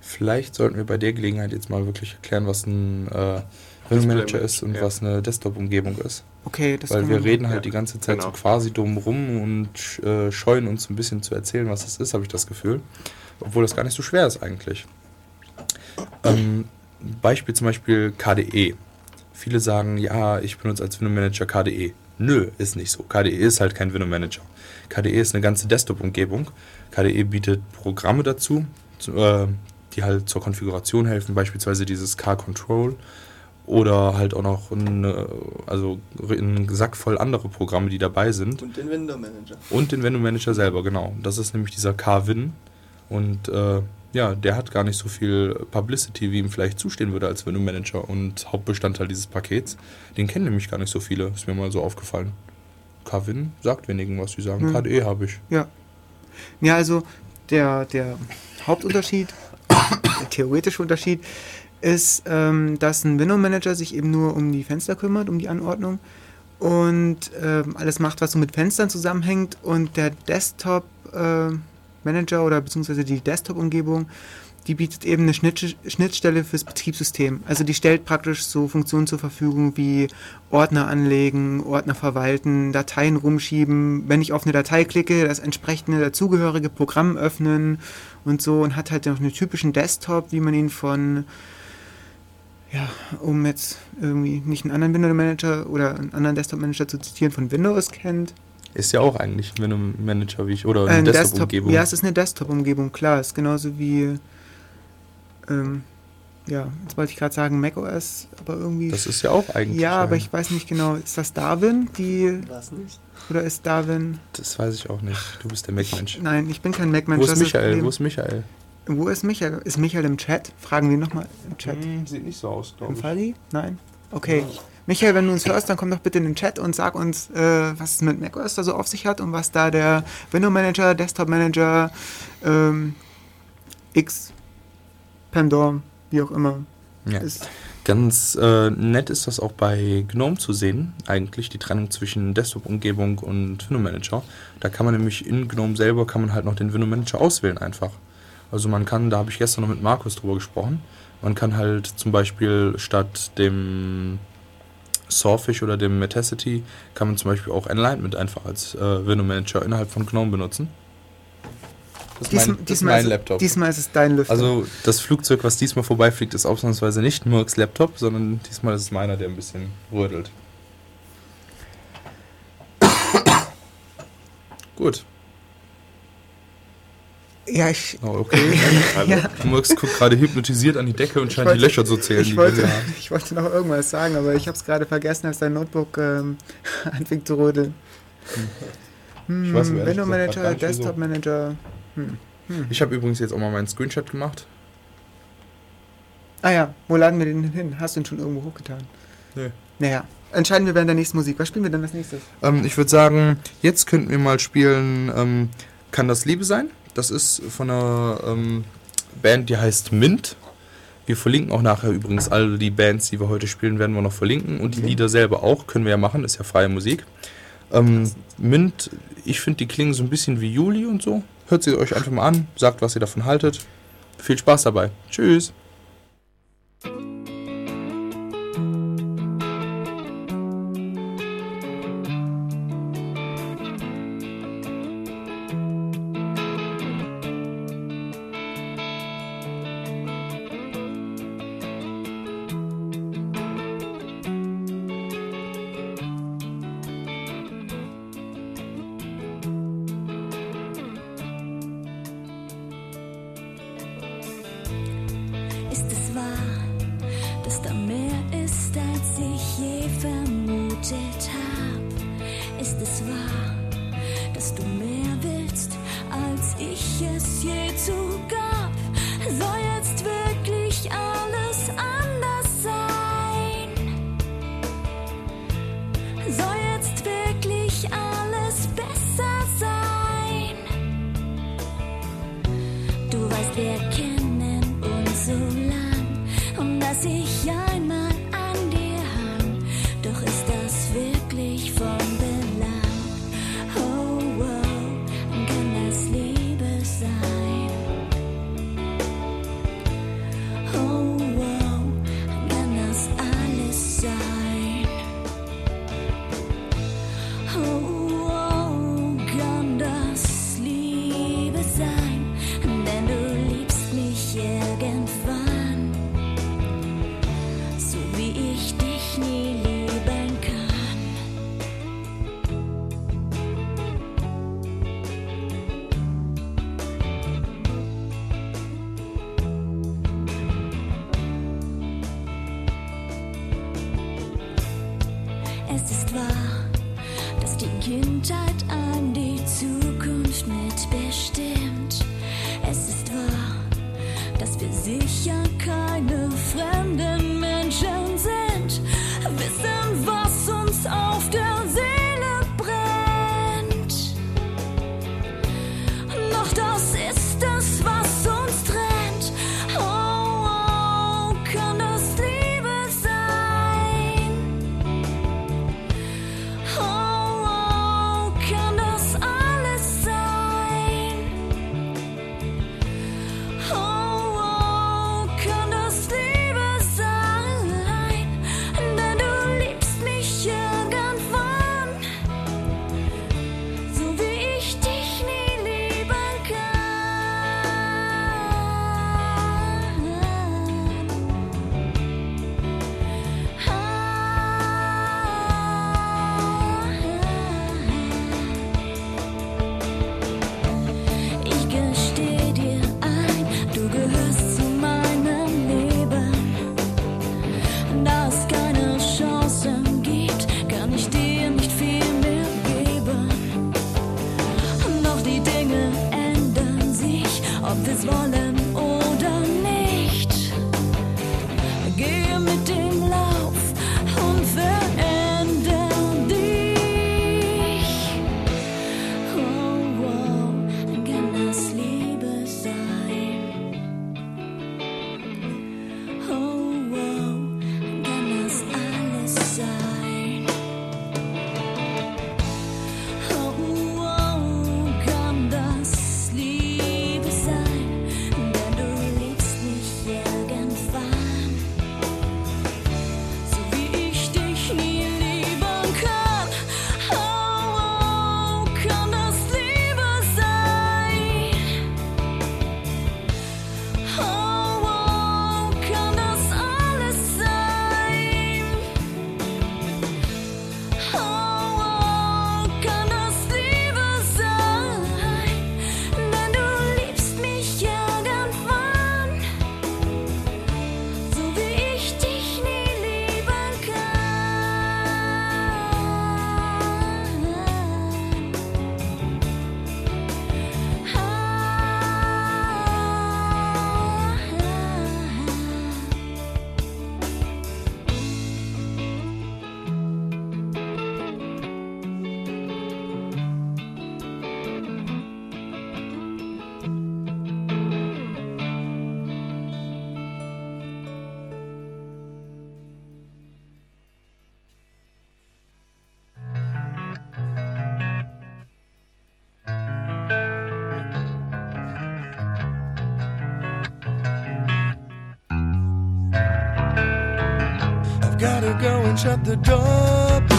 Vielleicht sollten wir bei der Gelegenheit jetzt mal wirklich erklären, was ein äh, Window Manager ist und ja. was eine Desktop-Umgebung ist. Okay, das Weil wir reden halt ja, die ganze Zeit genau. so quasi dumm rum und äh, scheuen uns ein bisschen zu erzählen, was es ist, habe ich das Gefühl. Obwohl das gar nicht so schwer ist eigentlich. Ähm, Beispiel zum Beispiel KDE. Viele sagen, ja, ich benutze als Window Manager KDE. Nö, ist nicht so. KDE ist halt kein Window Manager. KDE ist eine ganze Desktop-Umgebung. KDE bietet Programme dazu, zu- äh, die halt zur Konfiguration helfen, beispielsweise dieses K-Control oder halt auch noch eine, also einen Sack voll andere Programme, die dabei sind. Und den Window Manager. Und den Window Manager selber, genau. Das ist nämlich dieser K-Win. Und äh, ja, der hat gar nicht so viel Publicity, wie ihm vielleicht zustehen würde als Window Manager und Hauptbestandteil dieses Pakets. Den kennen nämlich gar nicht so viele, ist mir mal so aufgefallen. K-Win sagt wenigen was, die sagen, Hm. KDE habe ich. Ja. Ja, also der, der Hauptunterschied, der theoretische Unterschied, ist, ähm, dass ein Window Manager sich eben nur um die Fenster kümmert, um die Anordnung und ähm, alles macht, was so mit Fenstern zusammenhängt und der Desktop äh, Manager oder beziehungsweise die Desktop-Umgebung die bietet eben eine Schnitt, Schnittstelle fürs Betriebssystem. Also die stellt praktisch so Funktionen zur Verfügung wie Ordner anlegen, Ordner verwalten, Dateien rumschieben. Wenn ich auf eine Datei klicke, das entsprechende dazugehörige Programm öffnen und so und hat halt noch einen typischen Desktop, wie man ihn von ja, um jetzt irgendwie nicht einen anderen Windows Manager oder einen anderen Desktop Manager zu zitieren, von Windows kennt. Ist ja auch eigentlich ein Windows Manager wie ich oder Äh, eine ein Desktop-Umgebung. Ja, es ist eine Desktop-Umgebung, klar. Ist genauso wie, ähm, ja, jetzt wollte ich gerade sagen macOS, aber irgendwie. das ist ja auch eigentlich. ja, aber ich weiß nicht genau. Ist das Darwin, die, Was nicht? oder ist Darwin? Das weiß ich auch nicht. Du bist der Mac-Mensch. Nein, ich bin kein Mac-Mensch. Wo ist Michael? Wo ist Michael? Wo ist Michael? Ist Michael im Chat? Fragen wir nochmal im Chat. Hm, sieht nicht so aus, Im Falli? Nein? Okay. Michael, wenn du uns hörst, dann komm doch bitte in den Chat und sag uns, äh, was es mit macOS da so auf sich hat und was da der Window Manager, Desktop Manager, ähm, X, Pandorm, wie auch immer Ja. ist. Ganz äh, nett ist das auch bei GNOME zu sehen, eigentlich die Trennung zwischen Desktop-Umgebung und Window Manager. Da kann man nämlich in GNOME selber kann man halt noch den Window Manager auswählen einfach. Also man kann, da habe ich gestern noch mit Markus drüber gesprochen, man kann halt zum Beispiel statt dem Sawfish oder dem Metacity kann man zum Beispiel auch Enlightenment einfach als äh, Window Manager innerhalb von GNOME benutzen. Das ist Diesm- mein, das ist diesmal, mein ist, Laptop. diesmal ist es dein Lüfter. Also das Flugzeug, was diesmal vorbeifliegt, ist ausnahmsweise nicht Murks Laptop, sondern diesmal ist es meiner, der ein bisschen rödelt. Gut. Ja, ich, Oh, okay. ja, Murks guckt gerade hypnotisiert an die Decke und scheint die wollte- Löcher zu zählen. ich, die wollte, ich wollte noch irgendwas sagen, aber ich habe es gerade vergessen, als dein Notebook ähm, anfing zu rödeln. Hm, Ich weiß ehrlich Window Manager. Desktop Manager. Hm. Ich habe übrigens jetzt auch mal meinen Screenshot gemacht. Ah ja, wo laden wir den hin? Hast du ihn schon irgendwo hochgetan? Nö. Naja, entscheiden wir während der nächsten Musik. Was spielen wir denn als nächstes? Ähm, ich würde sagen, jetzt könnten wir mal spielen ähm, Kann das Liebe sein? Das ist von einer ähm, Band, die heißt Mint. Wir verlinken auch nachher übrigens alle die Bands, die wir heute spielen, werden wir noch verlinken. Und die Lieder selber auch, können wir ja machen, ist ja freie Musik. Ähm, Mint, ich finde, die klingen so ein bisschen wie Juli und so. Hört sie euch einfach mal an, sagt, was ihr davon haltet. Viel Spaß dabei. Tschüss. Dass du mehr willst, als ich es je zugab? Soll jetzt wirklich alles anders sein? Soll jetzt wirklich alles besser sein? Du weißt, wir kennen uns so lang und dass ich at the door.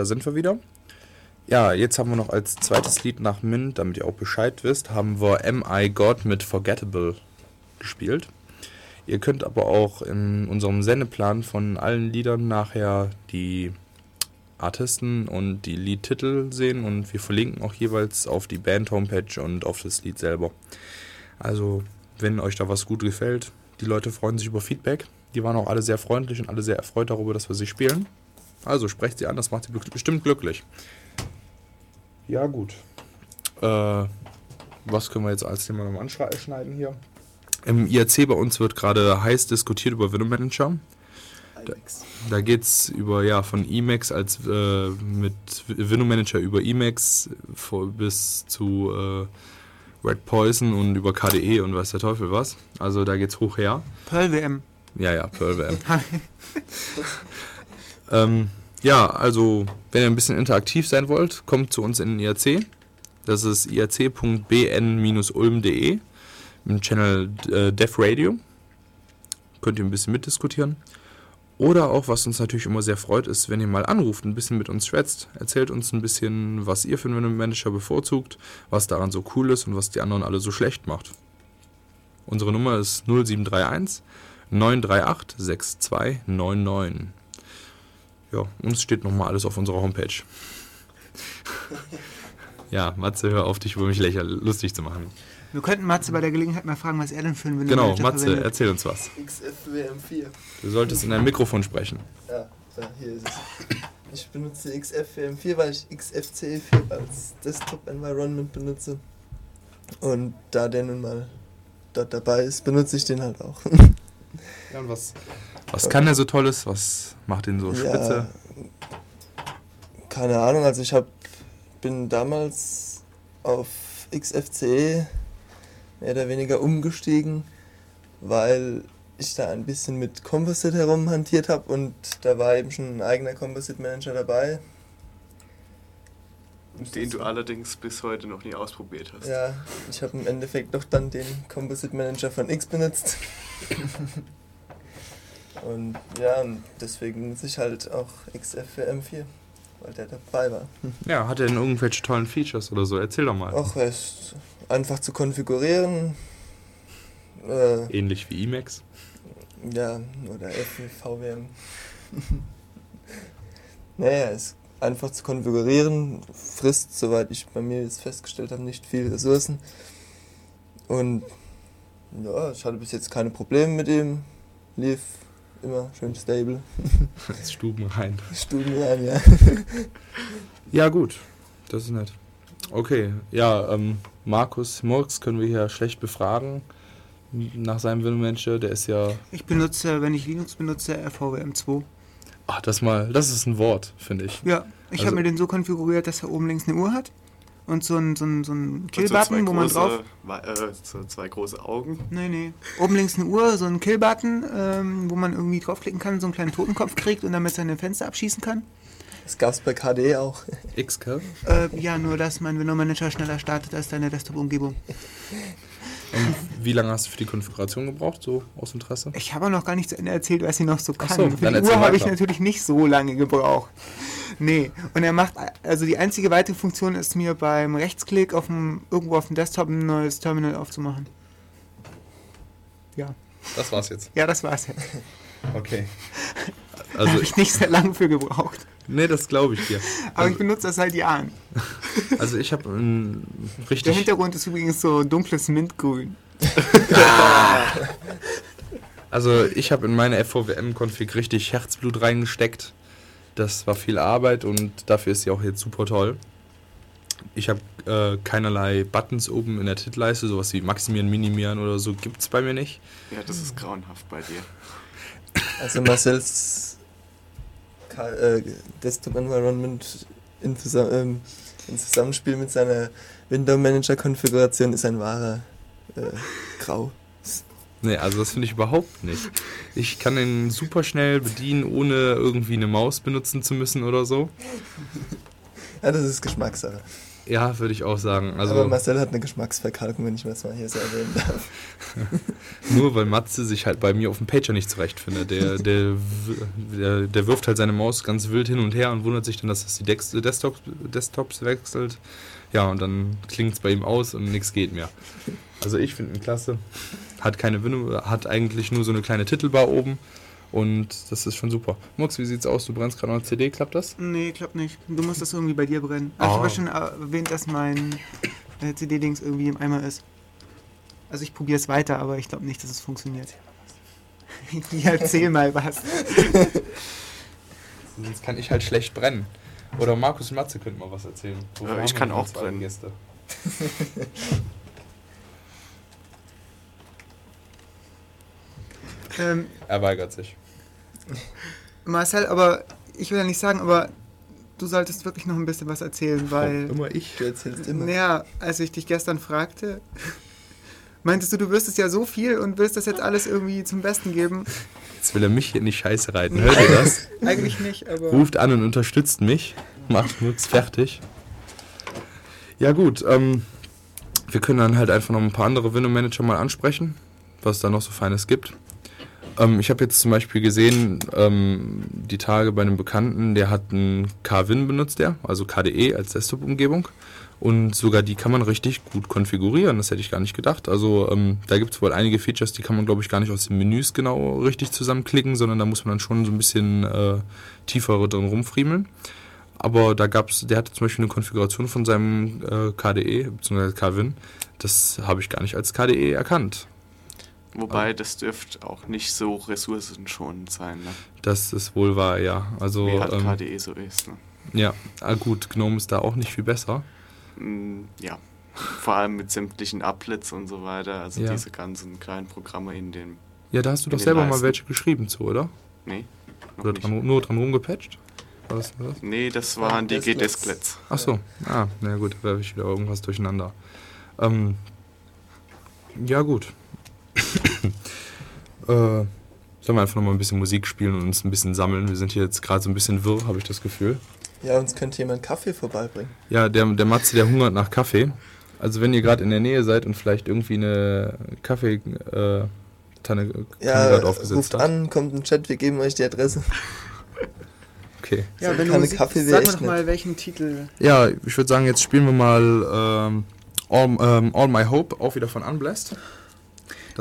da sind wir wieder. Ja, jetzt haben wir noch als zweites Lied nach Mint, damit ihr auch Bescheid wisst, haben wir Am I God mit Forgettable gespielt. Ihr könnt aber auch in unserem Sendeplan von allen Liedern nachher die Artisten und die Liedtitel sehen und wir verlinken auch jeweils auf die Band-Homepage und auf das Lied selber. Also, wenn euch da was gut gefällt, die Leute freuen sich über Feedback. Die waren auch alle sehr freundlich und alle sehr erfreut darüber, dass wir sie spielen. Also sprecht sie an, das macht sie be- bestimmt glücklich. Ja, gut. Äh, was können wir jetzt als Thema noch anschneiden hier? Im IRC bei uns wird gerade heiß diskutiert über Window Manager. IMAX. Da geht es über, ja, von Emacs als äh, mit Window Manager über Emacs vor, bis zu äh, Red Poison und über KDE und weiß der Teufel was. Also da geht's hoch her. Pearl WM. Ja, ja, Pearl WM. ähm, ja, also wenn ihr ein bisschen interaktiv sein wollt, kommt zu uns in den IRC. Das ist irc.bn-ulm.de im Channel äh, Dev Radio. Könnt ihr ein bisschen mitdiskutieren. Oder auch, was uns natürlich immer sehr freut, ist, wenn ihr mal anruft, ein bisschen mit uns schwätzt. Erzählt uns ein bisschen, was ihr für einen Manager bevorzugt, was daran so cool ist und was die anderen alle so schlecht macht. Unsere Nummer ist 0731 938 6299. Ja, uns steht nochmal alles auf unserer Homepage. ja, Matze, hör auf, dich über mich lächer lustig zu machen. Wir könnten Matze bei der Gelegenheit mal fragen, was er denn für einen Window Genau, Matze, verwendet. erzähl uns was. XFWM4. Du solltest in dein Mikrofon sprechen. Ja, da, hier ist es. Ich benutze XFWM4, weil ich XFCE4 als Desktop-Environment benutze. Und da der nun mal dort dabei ist, benutze ich den halt auch. Ja, und was, was kann der so Tolles? Was macht den so spitze? keine Ahnung, also ich hab, bin damals auf XFCE mehr oder weniger umgestiegen, weil ich da ein bisschen mit Composite herumhantiert habe und da war eben schon ein eigener Composite Manager dabei. Den du allerdings bis heute noch nie ausprobiert hast. Ja, ich habe im Endeffekt doch dann den Composite Manager von X benutzt. und ja, und deswegen nutze ich halt auch XFWM4, weil der dabei war. Ja, hat er denn irgendwelche tollen Features oder so? Erzähl doch mal. Auch er ist einfach zu konfigurieren. Äh, Ähnlich wie Emacs. ja, oder FVWM. naja, ist einfach zu konfigurieren, frisst, soweit ich bei mir jetzt festgestellt habe, nicht viel Ressourcen. Und ja, ich hatte bis jetzt keine Probleme mit ihm. Lief immer schön stable. Ins Stuben rein. Stuben rein, ja. Ja, gut. Das ist nett. Okay, ja, ähm, Markus Murks können wir hier schlecht befragen nach seinem Window Manager. Der ist ja. Ich benutze, wenn ich Linux benutze, RVWM 2. Ach, das mal, das ist ein Wort, finde ich. Ja, ich Also- habe mir den so konfiguriert, dass er oben links eine Uhr hat und so ein, so ein, so ein so Kill-Button, zwei wo man drauf... Äh, so zwei große Augen. Nee, nee. Oben links eine Uhr, so ein Kill-Button, ähm, wo man irgendwie draufklicken kann, so einen kleinen Totenkopf kriegt und damit seine Fenster abschießen kann. Das gab's bei KDE auch. Xcal. Äh, ja, nur dass mein Window Manager schneller startet als deine Desktop-Umgebung. Und wie lange hast du für die Konfiguration gebraucht, so aus Interesse? Ich habe noch gar nicht zu Ende erzählt, was sie noch so kann. So, Für dann die Uhr habe ich natürlich nicht so lange gebraucht. Nee, und er macht, also die einzige weitere Funktion ist mir beim Rechtsklick auf dem, irgendwo auf dem Desktop ein neues Terminal aufzumachen. Ja, Das war's jetzt. ja, das war's jetzt. Okay. Also, habe ich nicht sehr lange für gebraucht. nee, das glaube ich dir. Aber ich Also, benutze das seit Jahren. also ich habe ein Der richtig. Hintergrund ist übrigens so dunkles Mintgrün. Also ich habe in meine FVWM-Config richtig Herzblut reingesteckt. Das war viel Arbeit und dafür ist sie auch jetzt super toll. Ich habe äh, keinerlei Buttons oben in der Titelleiste, sowas wie maximieren, minimieren oder so gibt's bei mir nicht. Ja, das ist grauenhaft bei dir. Also Marcells Äh, Desktop Environment in, Zusa ähm, in Zusammenspiel mit seiner Window Manager Konfiguration ist ein wahrer äh, Grau. Nee, also das finde ich überhaupt nicht. Ich kann den super schnell bedienen, ohne irgendwie eine Maus benutzen zu müssen oder so. Ja, das ist Geschmackssache. Ja, würde ich auch sagen. Aber Also Marcel hat eine Geschmacksverkalkung, wenn ich das mal hier so erwähnen darf. nur weil Matze sich halt bei mir auf dem Pager nicht zurechtfindet. Der, der, der, der wirft halt seine Maus ganz wild hin und her und wundert sich dann, dass das die Desktops, Desktops wechselt. Ja, und dann klingt es bei ihm aus und nichts geht mehr. Also ich finde ihn klasse. Hat keine Window, hat eigentlich nur so eine kleine Titelbar oben. Und das ist schon super. Mux, wie sieht's aus? Du brennst gerade noch eine CD, klappt das? Nee, klappt nicht. Du musst das irgendwie bei dir brennen. Aber Ich Ah. habe schon erwähnt, dass mein äh, CD-Dings irgendwie im Eimer ist. Also ich probiere es weiter, aber ich glaube nicht, dass es funktioniert. Ja, erzähl mal was. Sonst kann ich halt schlecht brennen. Oder Markus und Matze könnten mal was erzählen. Äh, ich kann auch brennen. Gäste? Ähm, Er weigert sich. Marcel, aber ich will ja nicht sagen, aber du solltest wirklich noch ein bisschen was erzählen, weil. immer ich. Du erzählst immer. Naja, als ich dich gestern fragte, meintest du, du wüsstest ja so viel und willst das jetzt alles irgendwie zum Besten geben. Jetzt will er mich hier in die Scheiße reiten. Hört ihr das? Eigentlich nicht, aber. Ruft an und unterstützt mich. Macht nix fertig. Ja gut, ähm, wir können dann halt einfach noch ein paar andere Window-Manager mal ansprechen, was es da noch so Feines gibt. Ähm, ich habe jetzt zum Beispiel gesehen, ähm, die Tage bei einem Bekannten, der hat einen KWin benutzt, der, also KDE als Desktop-Umgebung. Und sogar die kann man richtig gut konfigurieren, das hätte ich gar nicht gedacht. Also ähm, da gibt es wohl einige Features, die kann man, glaube ich, gar nicht aus den Menüs genau richtig zusammenklicken, sondern da muss man dann schon so ein bisschen äh, tiefer drin rumfriemeln. Aber da gab's, der hatte zum Beispiel eine Konfiguration von seinem äh, KDE, bzw. KWin. Das habe ich gar nicht als KDE erkannt. Wobei, das dürfte auch nicht so ressourcenschonend sein, ne? Das ist wohl wahr, ja. Also, wie halt ähm, KDE so ist. Ne? ja, ah, gut, GNOME ist da auch nicht viel besser. Mm, Ja, vor allem mit sämtlichen Applets und so weiter, also Ja. diese ganzen kleinen Programme in dem. Ja, da hast du doch den selber mal Leisten. welche geschrieben zu, oder? Nee, noch Oder nicht. dran, nur dran rumgepatcht? War das das? Nee, das waren die. G-Desklets. Ach so, ah, na gut, da werfe ich wieder irgendwas durcheinander. Ähm, ja, gut. Äh, sollen wir einfach noch mal ein bisschen Musik spielen und uns ein bisschen sammeln? Wir sind hier jetzt gerade so ein bisschen wirr, habe ich das Gefühl. Ja, uns könnte jemand Kaffee vorbeibringen. Ja, der, der Matze, der hungert nach Kaffee. Also wenn ihr gerade in der Nähe seid und vielleicht irgendwie eine Kaffeetanne äh, Ja, gerade aufgesetzt ruft habt. an, kommt ein Chat, wir geben euch die Adresse. Okay. Ja, So wenn du keine Musik, Kaffee sag doch mal, welchen Titel. Ja, ich würde sagen, jetzt spielen wir mal ähm, All, ähm, All My Hope, auch wieder von Unblessed.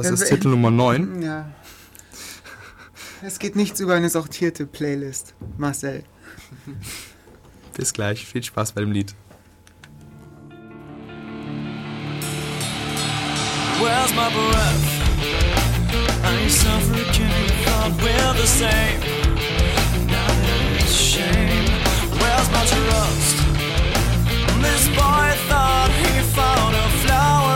Das Ja, ist Titel Nummer 9. Ja. Es geht nichts über eine sortierte Playlist, Marcel. Bis gleich, viel Spaß bei dem Lied. Where's my breath? I suffocating thought we're the same. Now there's shame. Where's my trust? This boy thought he found a flower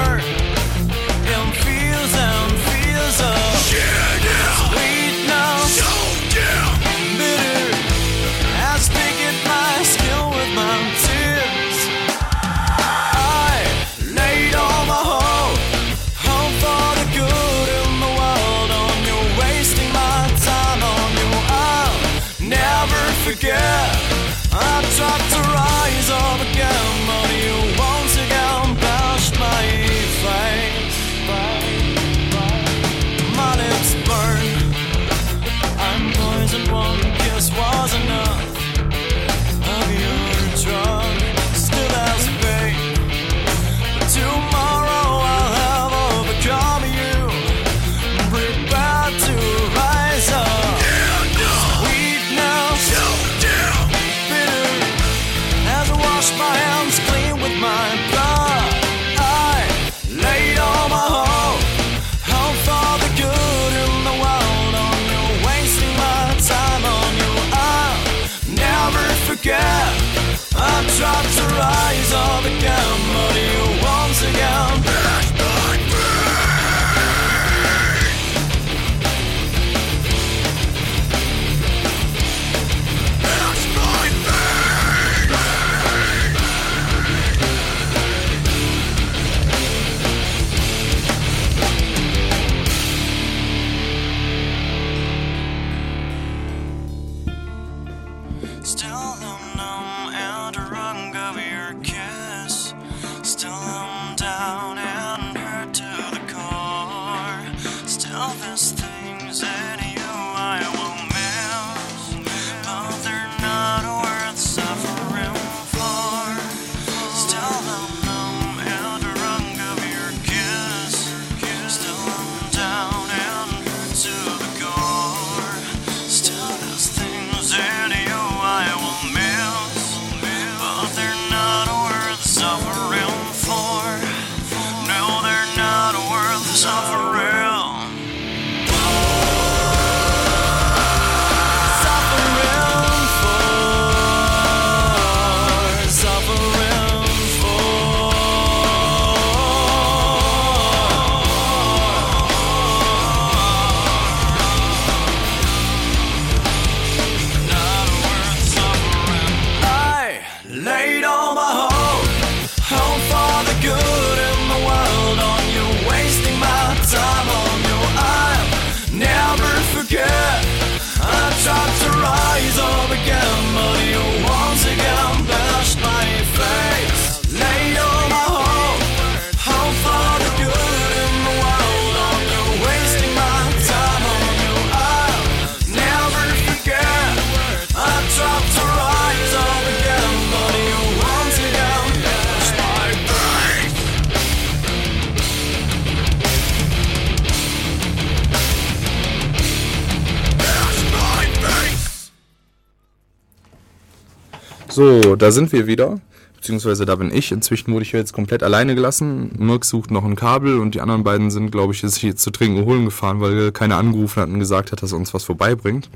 da sind wir wieder. Beziehungsweise da bin ich. Inzwischen wurde ich jetzt komplett alleine gelassen. Mirk sucht noch ein Kabel und die anderen beiden sind, glaube ich, sich zu trinken holen gefahren, weil keiner angerufen hat und gesagt hat, dass er uns was vorbeibringt.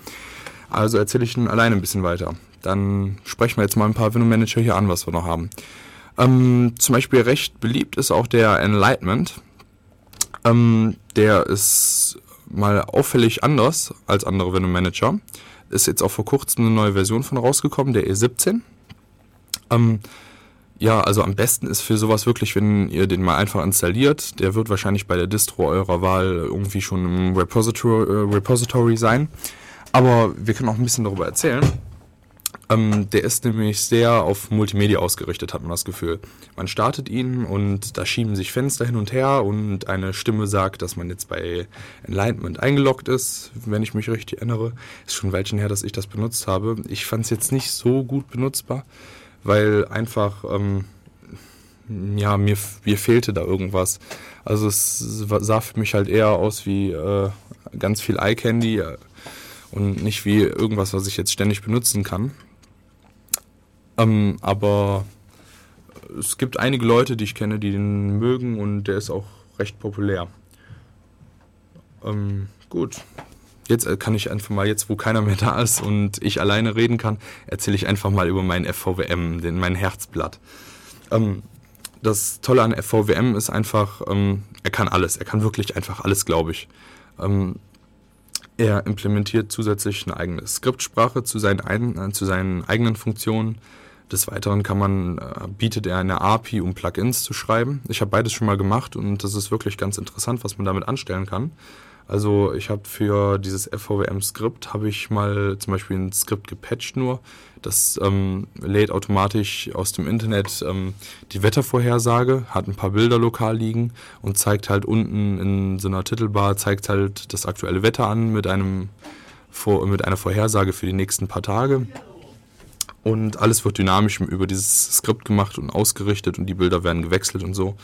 Also erzähle ich ihn alleine ein bisschen weiter. Dann sprechen wir jetzt mal ein paar Window-Manager hier an, was wir noch haben. Ähm, zum Beispiel recht beliebt ist auch der Enlightenment. Ähm, der ist mal auffällig anders als andere Window-Manager. Ist jetzt auch vor kurzem eine neue Version von rausgekommen, der E17. Ähm, ja, also am besten ist für sowas wirklich, wenn ihr den mal einfach installiert. Der wird wahrscheinlich bei der Distro eurer Wahl irgendwie schon im Repository, äh, Repository sein. Aber wir können auch ein bisschen darüber erzählen. Ähm, der ist nämlich sehr auf Multimedia ausgerichtet, hat man das Gefühl. Man startet ihn und da schieben sich Fenster hin und her und eine Stimme sagt, dass man jetzt bei Enlightenment eingeloggt ist, wenn ich mich richtig erinnere. Ist schon ein Weilchen her, dass ich das benutzt habe. Ich fand es jetzt nicht so gut benutzbar weil einfach, ähm, ja, mir, mir fehlte da irgendwas. Also es sah für mich halt eher aus wie äh, ganz viel Eye Candy äh, und nicht wie irgendwas, was ich jetzt ständig benutzen kann. Ähm, aber es gibt einige Leute, die ich kenne, die den mögen und der ist auch recht populär. Ähm, gut, Jetzt äh, kann ich einfach mal, jetzt wo keiner mehr da ist und ich alleine reden kann, erzähle ich einfach mal über meinen FVWM, den, mein Herzblatt. Ähm, das Tolle an FVWM ist einfach, ähm, er kann alles. Er kann wirklich einfach alles, glaube ich. Ähm, er implementiert zusätzlich eine eigene Skriptsprache zu seinen, ein, äh, zu seinen eigenen Funktionen. Des Weiteren kann man, äh, bietet er eine API, um Plugins zu schreiben. Ich habe beides schon mal gemacht und das ist wirklich ganz interessant, was man damit anstellen kann. Also ich habe für dieses FVWM-Skript habe ich mal zum Beispiel ein Skript gepatcht nur. Das ähm, lädt automatisch aus dem Internet ähm, die Wettervorhersage, hat ein paar Bilder lokal liegen und zeigt halt unten in so einer Titelbar, zeigt halt das aktuelle Wetter an mit einem mit einer Vorhersage für die nächsten paar Tage. Und alles wird dynamisch über dieses Skript gemacht und ausgerichtet und die Bilder werden gewechselt und so.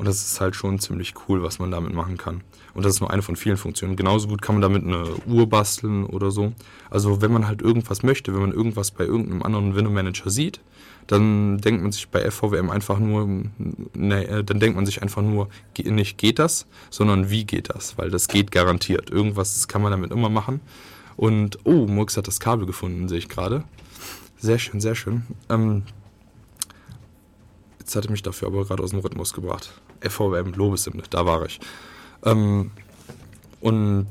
Und das ist halt schon ziemlich cool, was man damit machen kann. Und das ist nur eine von vielen Funktionen. Genauso gut kann man damit eine Uhr basteln oder so. Also wenn man halt irgendwas möchte, wenn man irgendwas bei irgendeinem anderen Window Manager sieht, dann denkt man sich bei FVWM einfach nur, ne, äh, dann denkt man sich einfach nur, nicht geht das, sondern wie geht das? Weil das geht garantiert. Irgendwas kann man damit immer machen. Und, oh, Murks hat das Kabel gefunden, sehe ich gerade. Sehr schön, sehr schön. Ähm, jetzt hat er mich dafür aber gerade aus dem Rhythmus gebracht. FVM Lobeshymne, da war ich. Ähm, und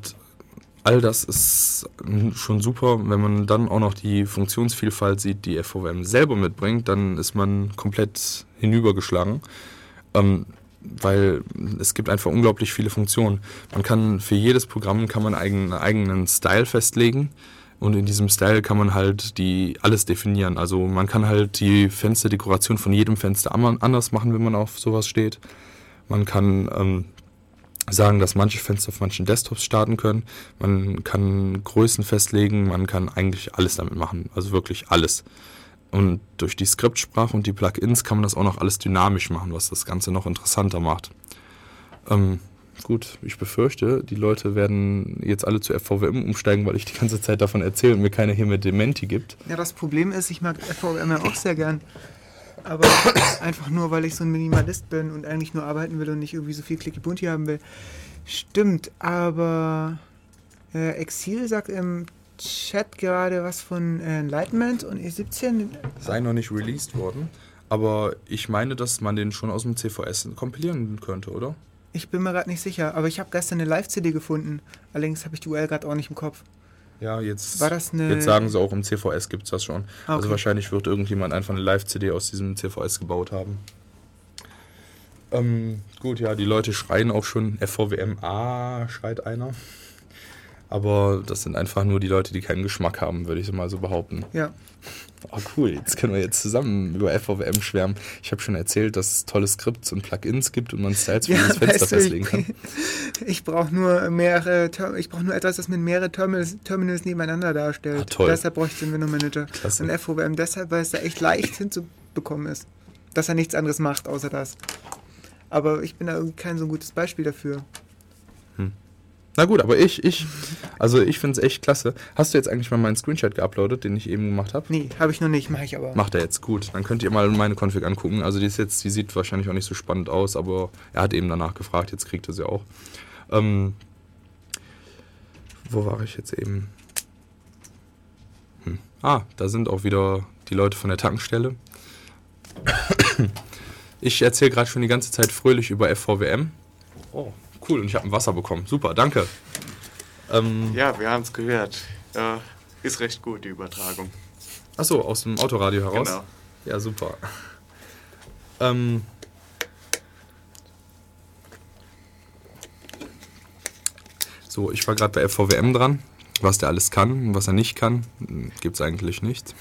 all das ist schon super. Wenn man dann auch noch die Funktionsvielfalt sieht, die FVM selber mitbringt, dann ist man komplett hinübergeschlagen. Ähm, weil es gibt einfach unglaublich viele Funktionen. Man kann für jedes Programm kann man einen eigenen Style festlegen und in diesem Style kann man halt die alles definieren. Also man kann halt die Fensterdekoration von jedem Fenster anders machen, wenn man auf sowas steht. Man kann ähm, sagen, dass manche Fenster auf manchen Desktops starten können. Man kann Größen festlegen, man kann eigentlich alles damit machen, also wirklich alles. Und durch die Skriptsprache und die Plugins kann man das auch noch alles dynamisch machen, was das Ganze noch interessanter macht. Ähm, gut, ich befürchte, die Leute werden jetzt alle zu FVWM umsteigen, weil ich die ganze Zeit davon erzähle und mir keiner hier mehr Dementi gibt. Ja, das Problem ist, ich mag FVWM ja auch sehr gern. Aber einfach nur, weil ich so ein Minimalist bin und eigentlich nur arbeiten will und nicht irgendwie so viel Clicky Bunti haben will. Stimmt, aber äh, Exil sagt im Chat gerade was von äh, Enlightenment und E17. Sei noch nicht released worden, aber ich meine, dass man den schon aus dem CVS kompilieren könnte, oder? Ich bin mir gerade nicht sicher, aber ich habe gestern eine Live-CD gefunden. Allerdings habe ich die URL gerade auch nicht im Kopf. Ja, jetzt, jetzt sagen sie auch, im CVS gibt es das schon. Ah, Also okay. wahrscheinlich wird irgendjemand einfach eine Live-CD aus diesem CVS gebaut haben. Ähm, gut, ja, die Leute schreien auch schon FVWM, ah, schreit einer. Aber das sind einfach nur die Leute, die keinen Geschmack haben, würde ich mal so behaupten. Ja. Oh cool, jetzt können wir jetzt zusammen über FVWM schwärmen. Ich habe schon erzählt, dass es tolle Skripts und Plugins gibt und man Styles für jedes Fenster weißt du, festlegen kann. Ich, ich brauche nur mehrere, ich brauche nur etwas, das mit mehrere Terminals, Terminals nebeneinander darstellt. Ah, toll. Deshalb bräuchte ich den Window Manager. Klasse. Und FOWM deshalb, weil es da echt leicht hinzubekommen ist. Dass er nichts anderes macht, außer das. Aber ich bin da irgendwie kein so gutes Beispiel dafür. Na gut, aber ich, ich, also ich finde es echt klasse. Hast du jetzt eigentlich mal meinen Screenshot geuploadet, den ich eben gemacht habe? Nee, habe ich noch nicht, mache ich aber. Macht er jetzt gut. Dann könnt ihr mal meine Config angucken. Also die ist jetzt, die sieht wahrscheinlich auch nicht so spannend aus, aber er hat eben danach gefragt, jetzt kriegt er sie auch. Ähm, wo war ich jetzt eben? Hm. Ah, da sind auch wieder die Leute von der Tankstelle. Ich erzähle gerade schon die ganze Zeit fröhlich über FVWM. Oh, cool. Und ich habe ein Wasser bekommen. Super, danke. Ähm, Ja, wir haben es gehört. Äh, ist recht gut, die Übertragung. Achso, aus dem Autoradio heraus? Genau. Ja, super. Ähm, so, ich war gerade bei FVWM dran. Was der alles kann und was er nicht kann, gibt es eigentlich nicht.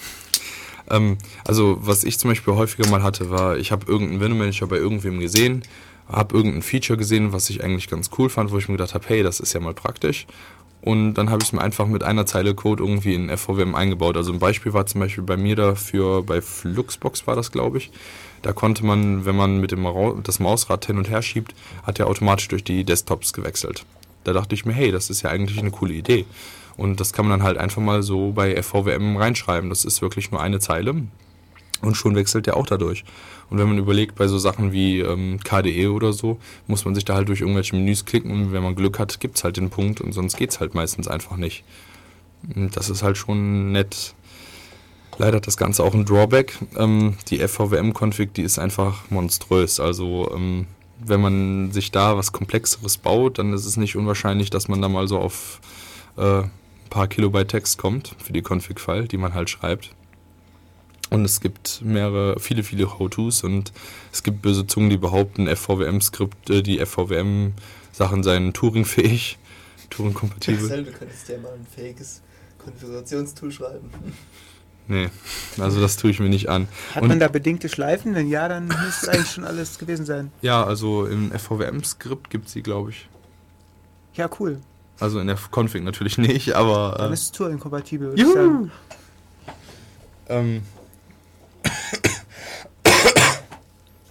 Ähm, also, was ich zum Beispiel häufiger mal hatte, war, ich habe irgendeinen Window-Manager bei irgendwem gesehen, habe irgendein Feature gesehen, was ich eigentlich ganz cool fand, wo ich mir gedacht habe, hey, das ist ja mal praktisch. Und dann habe ich es mir einfach mit einer Zeile Code irgendwie in FVWM eingebaut. Also ein Beispiel war zum Beispiel bei mir dafür, bei Fluxbox war das, glaube ich. Da konnte man, wenn man mit dem Ra das Mausrad hin und her schiebt, hat er automatisch durch die Desktops gewechselt. Da dachte ich mir, hey, das ist ja eigentlich eine coole Idee. Und das kann man dann halt einfach mal so bei FVWM reinschreiben. Das ist wirklich nur eine Zeile. Und schon wechselt der auch dadurch. Und wenn man überlegt, bei so Sachen wie ähm, KDE oder so, muss man sich da halt durch irgendwelche Menüs klicken und wenn man Glück hat, gibt's halt den Punkt und sonst geht's halt meistens einfach nicht. Und das ist halt schon nett. Leider hat das Ganze auch ein Drawback. Ähm, die FVWM-Config, die ist einfach monströs. Also ähm, wenn man sich da was Komplexeres baut, dann ist es nicht unwahrscheinlich, dass man da mal so auf äh, ein paar Kilobyte Text kommt für die Config-File, die man halt schreibt. Und es gibt mehrere, viele, viele How-Tos und es gibt böse Zungen, die behaupten, FVWM-Skript, äh, die FVWM-Sachen seien Turing-fähig, Turing-kompatibel. Du könntest ja mal ein fähiges Konfigurationstool schreiben. Nee, also das tue ich mir nicht an. Hat Und- man da bedingte Schleifen? Wenn ja, dann müsste eigentlich schon alles gewesen sein. Ja, also im FVWM-Skript gibt sie, glaube ich. Ja, cool. Also in der Config natürlich nicht, aber. Dann Äh, ist es Turing-kompatibel, würde ich sagen. ähm.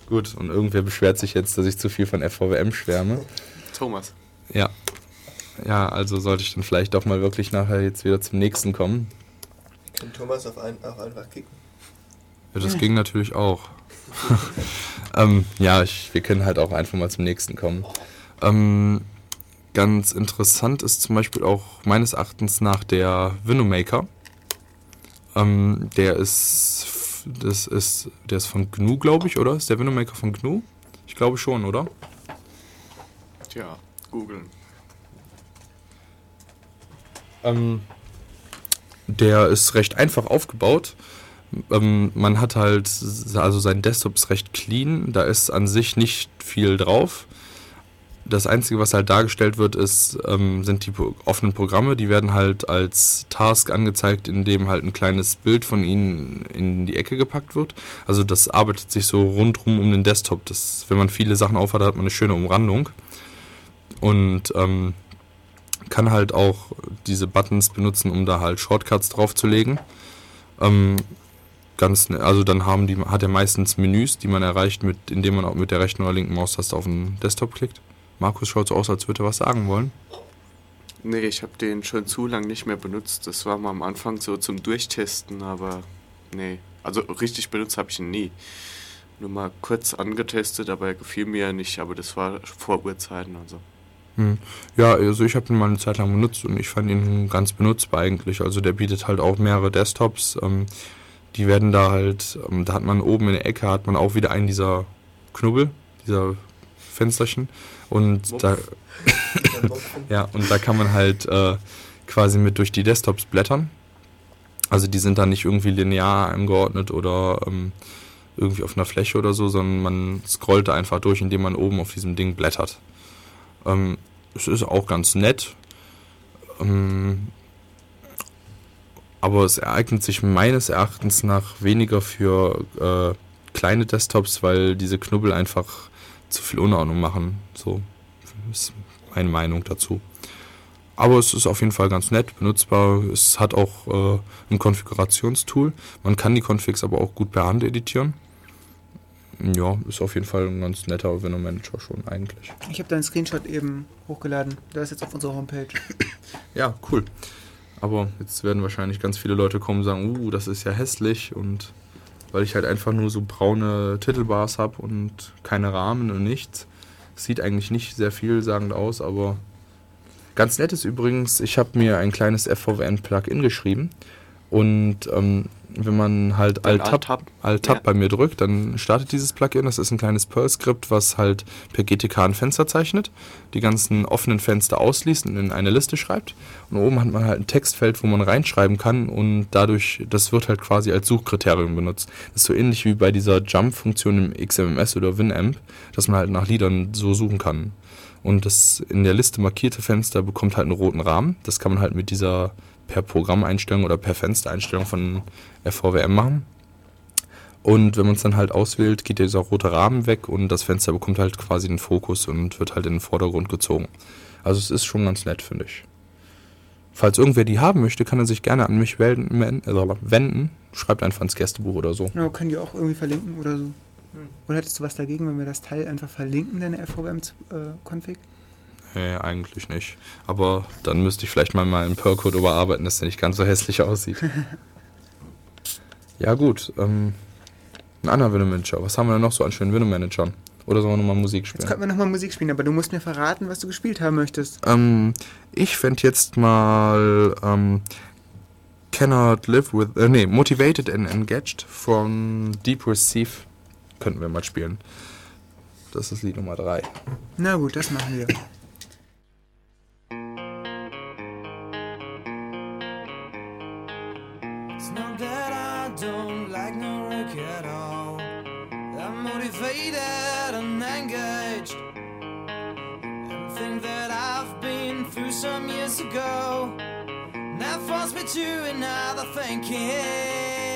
Gut, und irgendwer beschwert sich jetzt, dass ich zu viel von FVWM schwärme. Thomas. Ja. Ja, also sollte ich dann vielleicht doch mal wirklich nachher jetzt wieder zum nächsten kommen. Wir können Thomas auf ein, auch einfach kicken. Ja, das ging natürlich auch. ähm, ja, ich, wir können halt auch einfach mal zum nächsten kommen. Ähm, ganz interessant ist zum Beispiel auch meines Erachtens nach der Windowmaker. Ähm, der ist, das ist, der ist von GNU, glaube ich, oder? Ist der Windowmaker von GNU? Ich glaube schon, oder? Tja, googeln. Ähm, der ist recht einfach aufgebaut. Ähm, man hat halt, also sein Desktop ist recht clean, da ist an sich nicht viel drauf. Das Einzige, was halt dargestellt wird, ist, ähm, sind die offenen Programme. Die werden halt als Task angezeigt, in dem halt ein kleines Bild von ihnen in die Ecke gepackt wird. Also das arbeitet sich so rundrum um den Desktop. Das, wenn man viele Sachen aufhat, hat man eine schöne Umrandung. Und ähm, kann halt auch diese Buttons benutzen, um da halt Shortcuts draufzulegen. Ähm, ganz, ne- also dann haben die, hat er meistens Menüs, die man erreicht, mit, indem man auch mit der rechten oder linken Maustaste auf den Desktop klickt. Markus schaut so aus, als würde er was sagen wollen. Nee, ich habe den schon zu lang nicht mehr benutzt. Das war mal am Anfang so zum Durchtesten, aber nee. Also richtig benutzt habe ich ihn nie. Nur mal kurz angetestet, aber er gefiel mir ja nicht. Aber das war vor Urzeiten also. Hm. Ja, also ich habe ihn mal eine Zeit lang benutzt und ich fand ihn ganz benutzbar eigentlich. Also der bietet halt auch mehrere Desktops. Ähm, die werden da halt, ähm, da hat man oben in der Ecke hat man auch wieder einen dieser Knubbel, dieser Fensterchen. Und da, ja, und da kann man halt äh, quasi mit durch die Desktops blättern. Also die sind da nicht irgendwie linear angeordnet oder ähm, irgendwie auf einer Fläche oder so, sondern man scrollt da einfach durch, indem man oben auf diesem Ding blättert. Ähm, es ist auch ganz nett. Ähm, aber es ereignet sich meines Erachtens nach weniger für äh, kleine Desktops, weil diese Knubbel einfach zu viel Unordnung machen. So ist meine Meinung dazu. Aber es ist auf jeden Fall ganz nett, benutzbar. Es hat auch äh, ein Konfigurationstool. Man kann die Configs aber auch gut per Hand editieren. Ja, ist auf jeden Fall ein ganz netter Window Manager schon eigentlich. Ich habe deinen Screenshot eben hochgeladen. Der ist jetzt auf unserer Homepage. Ja, cool. Aber jetzt werden wahrscheinlich ganz viele Leute kommen und sagen, uh, das ist ja hässlich und weil ich halt einfach nur so braune Titelbars habe und keine Rahmen und nichts. Sieht eigentlich nicht sehr vielsagend aus, aber ganz nett ist übrigens, ich habe mir ein kleines FVN-Plugin geschrieben und ähm, wenn man halt Alt-Tab Alt-Tab. Alt-Tab Ja. bei mir drückt, dann startet dieses Plugin. Das ist ein kleines Perl-Skript, was halt per GTK ein Fenster zeichnet, die ganzen offenen Fenster ausliest und in eine Liste schreibt. Und oben hat man halt ein Textfeld, wo man reinschreiben kann und dadurch, das wird halt quasi als Suchkriterium benutzt. Das ist so ähnlich wie bei dieser Jump-Funktion im XMMS oder Winamp, dass man halt nach Liedern so suchen kann. Und das in der Liste markierte Fenster bekommt halt einen roten Rahmen. Das kann man halt mit dieser per Programmeinstellung oder per Fenstereinstellung von FVWM machen. Und wenn man es dann halt auswählt, geht dieser rote Rahmen weg und das Fenster bekommt halt quasi den Fokus und wird halt in den Vordergrund gezogen. Also es ist schon ganz nett, finde ich. Falls irgendwer die haben möchte, kann er sich gerne an mich wenden. äh, wenden. Schreibt einfach ins Gästebuch oder so. Ja, können die auch irgendwie verlinken oder so. Oder hättest du was dagegen, wenn wir das Teil einfach verlinken, deine FVM-Config? Nee, eigentlich nicht. Aber dann müsste ich vielleicht mal meinen Perl-Code überarbeiten, dass der nicht ganz so hässlich aussieht. ja gut, ähm, ein anderer Window-Manager. Was haben wir denn noch so an schönen Window-Managern? Oder sollen wir nochmal Musik Jetzt spielen? könnten wir nochmal Musik spielen, aber du musst mir verraten, was du gespielt haben möchtest. Ähm, ich fände jetzt mal ähm, Cannot Live with, äh, nee, Motivated and Engaged von Deep Receive könnten wir mal spielen. Das ist Lied Nummer 3. Na gut, das machen wir. Don't like no work at all. I'm motivated and engaged. Think that I've been through some years ago. now forced me to another thinking.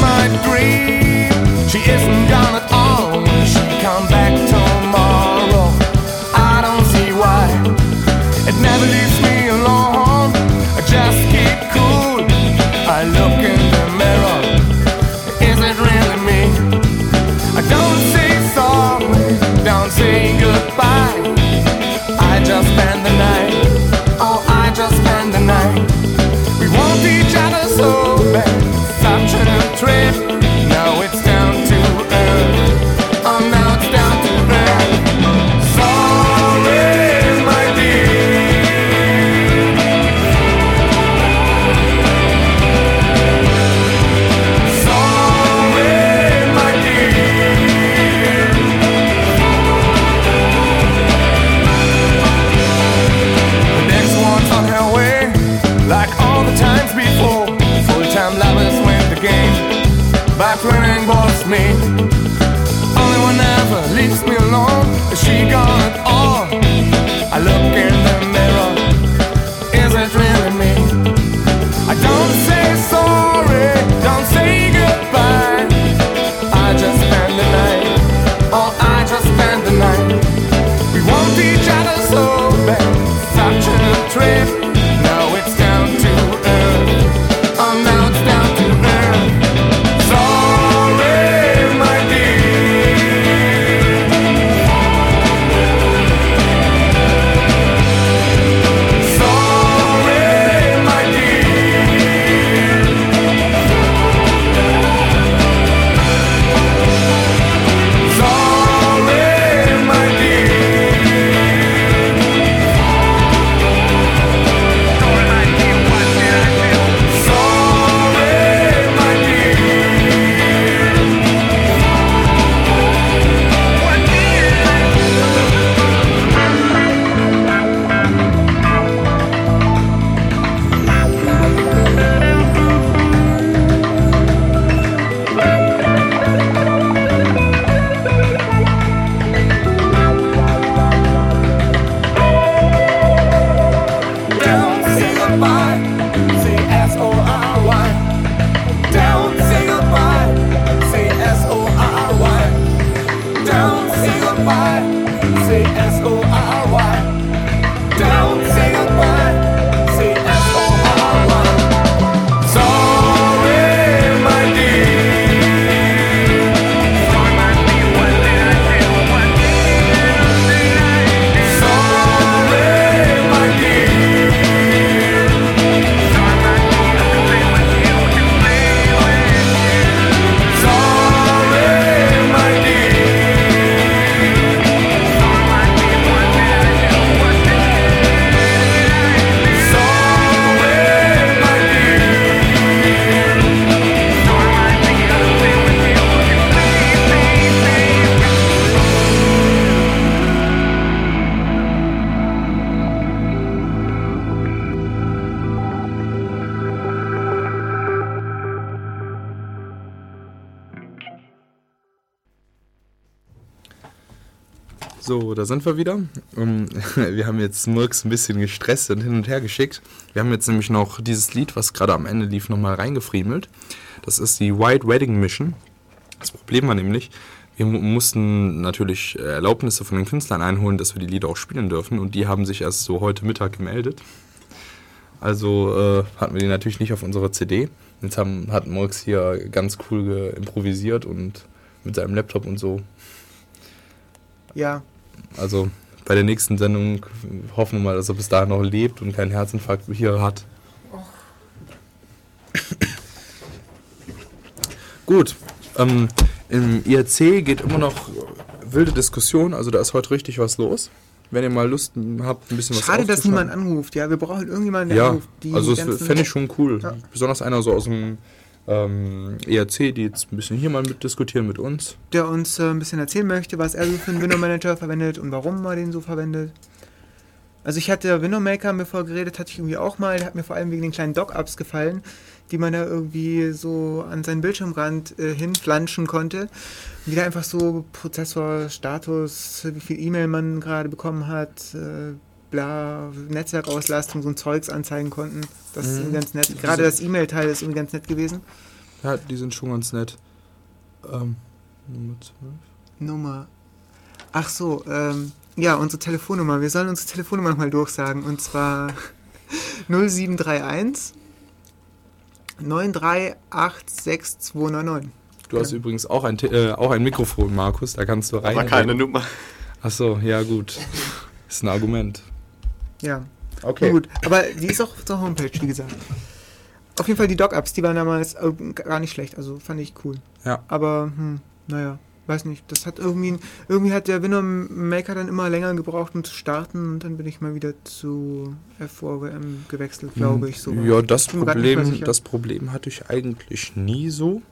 my dream. She isn't gone at all. She'll come back to sind wir wieder. Ähm, Wir haben jetzt Murks ein bisschen gestresst und hin und her geschickt. Wir haben jetzt nämlich noch dieses Lied, was gerade am Ende lief, nochmal reingefriemelt. Das ist die White Wedding Mission. Das Problem war nämlich, wir mu- mussten natürlich Erlaubnisse von den Künstlern einholen, dass wir die Lieder auch spielen dürfen. Und die haben sich erst so heute Mittag gemeldet. Also äh, hatten wir die natürlich nicht auf unserer CD. Jetzt haben, hat Murks hier ganz cool improvisiert und mit seinem Laptop und so Ja, also bei der nächsten Sendung hoffen wir mal, dass er bis dahin noch lebt und keinen Herzinfarkt hier hat. Gut, ähm, im IRC geht immer noch wilde Diskussion, also da ist heute richtig was los. Wenn ihr mal Lust habt, ein bisschen was schade, dass niemand anruft. Ja, wir brauchen irgendjemanden, der Ja, anruft. Die also das fände ich schon cool. Ja. Besonders einer so aus dem ähm, ERC, die jetzt ein bisschen hier mal mitdiskutieren mit uns. der uns äh, ein bisschen erzählen möchte, was er so für einen Window Manager verwendet und warum er den so verwendet. Also ich hatte Window Maker mir vorgeredet, hatte ich irgendwie auch mal, der hat mir vor allem wegen den kleinen Dock-Ups gefallen, die man da irgendwie so an seinen Bildschirmrand äh, hinflanschen konnte. Und die da einfach so Prozessor, Status, wie viel E-Mail man gerade bekommen hat, äh, bla, Netzwerkauslastung, so ein Zeugs anzeigen konnten. Das ist Mhm. irgendwie ganz nett. Gerade das E-Mail-Teil ist irgendwie ganz nett gewesen. Ja, die sind schon ganz nett. Ähm, Nummer 12. Nummer Ach so, ähm, ja, unsere Telefonnummer. Wir sollen unsere Telefonnummer nochmal durchsagen. Und zwar 0731 9386299. Du hast übrigens auch ein, äh, auch ein Mikrofon, Markus, da kannst du rein. Aber keine Nummer. Achso, ja gut. Ist ein Argument. Ja. Okay. Gut, aber die ist auch auf der Homepage, wie gesagt. Auf jeden Fall die Doc-Ups, die waren damals äh, gar nicht schlecht, also fand ich cool. Ja. Aber, hm, naja, weiß nicht. Das hat irgendwie, irgendwie hat der Window Maker dann immer länger gebraucht, um zu starten und dann bin ich mal wieder zu FOWM gewechselt, glaube ich. So Ja, das Problem, das Problem hatte ich eigentlich nie so.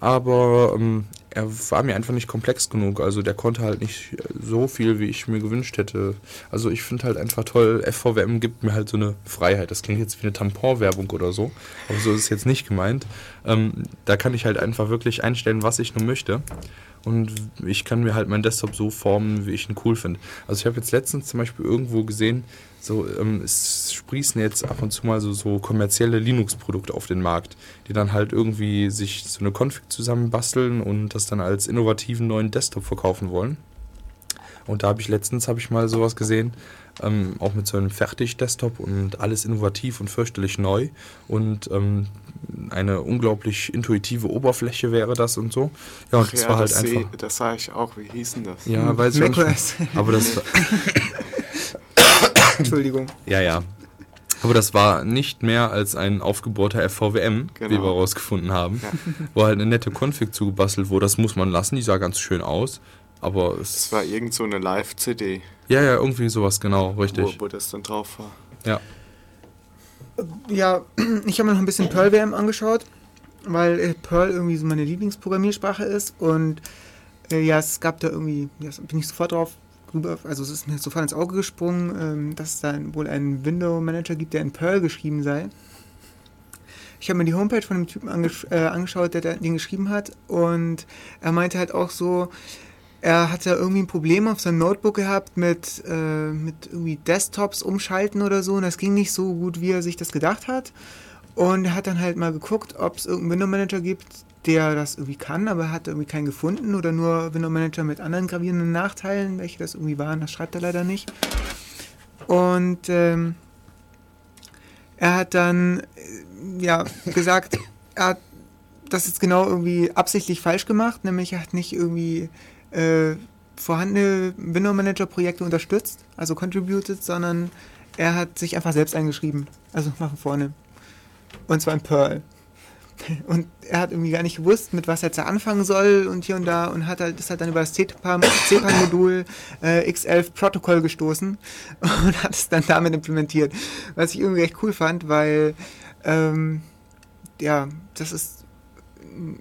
Aber ähm, er war mir einfach nicht komplex genug. Also der konnte halt nicht so viel, wie ich mir gewünscht hätte. Also ich finde halt einfach toll, FVWM gibt mir halt so eine Freiheit. Das klingt jetzt wie eine Tamponwerbung oder so, aber so ist es jetzt nicht gemeint. Ähm, da kann ich halt einfach wirklich einstellen, was ich nur möchte. Und ich kann mir halt meinen Desktop so formen, wie ich ihn cool finde. Also ich habe jetzt letztens zum Beispiel irgendwo gesehen, so ähm, es sprießen jetzt ab und zu mal so, so kommerzielle Linux-Produkte auf den Markt, die dann halt irgendwie sich so eine Config zusammenbasteln und das dann als innovativen neuen Desktop verkaufen wollen. Und da habe ich letztens habe ich mal sowas gesehen, ähm, auch mit so einem Fertig-Desktop und alles innovativ und fürchterlich neu und ähm, eine unglaublich intuitive Oberfläche wäre das und so. Ja, und Ach das ja, war halt das einfach. seh- Das sah ich auch. Wie hieß denn das? Ja, weiß ich nicht. Aber das war, Entschuldigung. ja, ja. Aber das war nicht mehr als ein aufgebohrter FVWM, wie Genau. wir herausgefunden haben, wo halt eine nette Config zugebastelt wurde. Das muss man lassen, die sah ganz schön aus. Aber Das es. war irgend so eine Live-CD, Ja, ja, irgendwie sowas, genau, wo, richtig. wo das dann drauf war. Ja. Ja, ich habe mir noch ein bisschen Perl WM angeschaut, weil äh, Perl irgendwie so meine Lieblingsprogrammiersprache ist und äh, ja, es gab da irgendwie, ja, bin ich sofort drauf rüber, also es ist mir sofort ins Auge gesprungen, ähm, dass es da wohl einen Window Manager gibt, der in Perl geschrieben sei. Ich habe mir die Homepage von dem Typen angesch äh, angeschaut, der da- den geschrieben hat und er meinte halt auch so, er hatte irgendwie ein Problem auf seinem Notebook gehabt mit, äh, mit irgendwie Desktops umschalten oder so und das ging nicht so gut, wie er sich das gedacht hat. Und er hat dann halt mal geguckt, ob es irgendeinen Window Manager gibt, der das irgendwie kann, aber er hat irgendwie keinen gefunden oder nur Window Manager mit anderen gravierenden Nachteilen, welche das irgendwie waren, das schreibt er leider nicht. Und ähm, er hat dann äh, ja gesagt, er hat das jetzt genau irgendwie absichtlich falsch gemacht, nämlich er hat nicht irgendwie äh, vorhandene Window Manager Projekte unterstützt, also contributed, sondern er hat sich einfach selbst eingeschrieben, also nach vorne. Und zwar in Perl. Und er hat irgendwie gar nicht gewusst, mit was er jetzt anfangen soll und hier und da und hat halt, ist halt dann über das CPAN-Modul äh, X11 Protokoll gestoßen und hat es dann damit implementiert. Was ich irgendwie echt cool fand, weil ähm, ja, das ist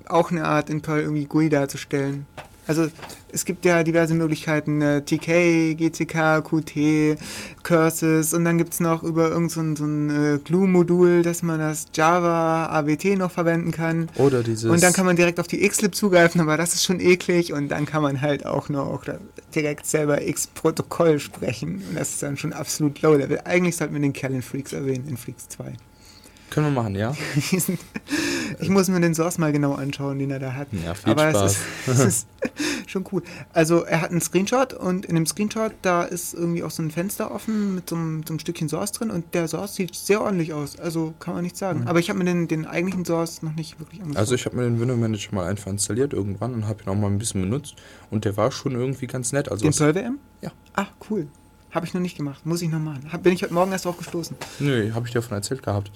auch eine Art in Perl irgendwie GUI darzustellen. Also es gibt ja diverse Möglichkeiten, äh, TK, GCK, Qt, Curses und dann gibt es noch über irgendein so ein, so ein äh, Glue-Modul, dass man das Java AWT noch verwenden kann. Oder dieses. Und dann kann man direkt auf die Xlib zugreifen, aber das ist schon eklig und dann kann man halt auch noch direkt selber X-Protokoll sprechen und das ist dann schon absolut low-level. Eigentlich sollten wir den Kerl in Freaks erwähnen, in Freaks 2. Können wir machen, ja? Ich muss mir den Source mal genau anschauen, den er da hat. Ja, viel Aber Spaß. es ist, es ist schon cool. Also er hat einen Screenshot und in dem Screenshot, da ist irgendwie auch so ein Fenster offen mit so einem, so einem Stückchen Source drin und der Source sieht sehr ordentlich aus. Also kann man nichts sagen. Aber ich habe mir den, den eigentlichen Source noch nicht wirklich angeschaut. Mhm. Also ich habe mir den Window Manager mal einfach installiert irgendwann und habe ihn auch mal ein bisschen benutzt und der war schon irgendwie ganz nett. Also den Perl WM? Ja. Ah, cool. Habe ich noch nicht gemacht. Muss ich noch machen. Hab, bin ich heute Morgen erst drauf gestoßen. Nö, habe ich dir davon erzählt gehabt.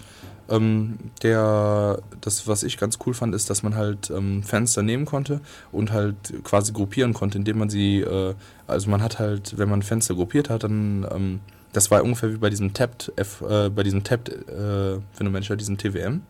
Ähm, der, das, was ich ganz cool fand, ist, dass man halt ähm, Fenster nehmen konnte und halt quasi gruppieren konnte, indem man sie, äh, also man hat halt, wenn man Fenster gruppiert hat, dann, ähm, das war ungefähr wie bei diesem Tapped, F, äh, bei diesem Tapped, äh, Mensch diesem TWM,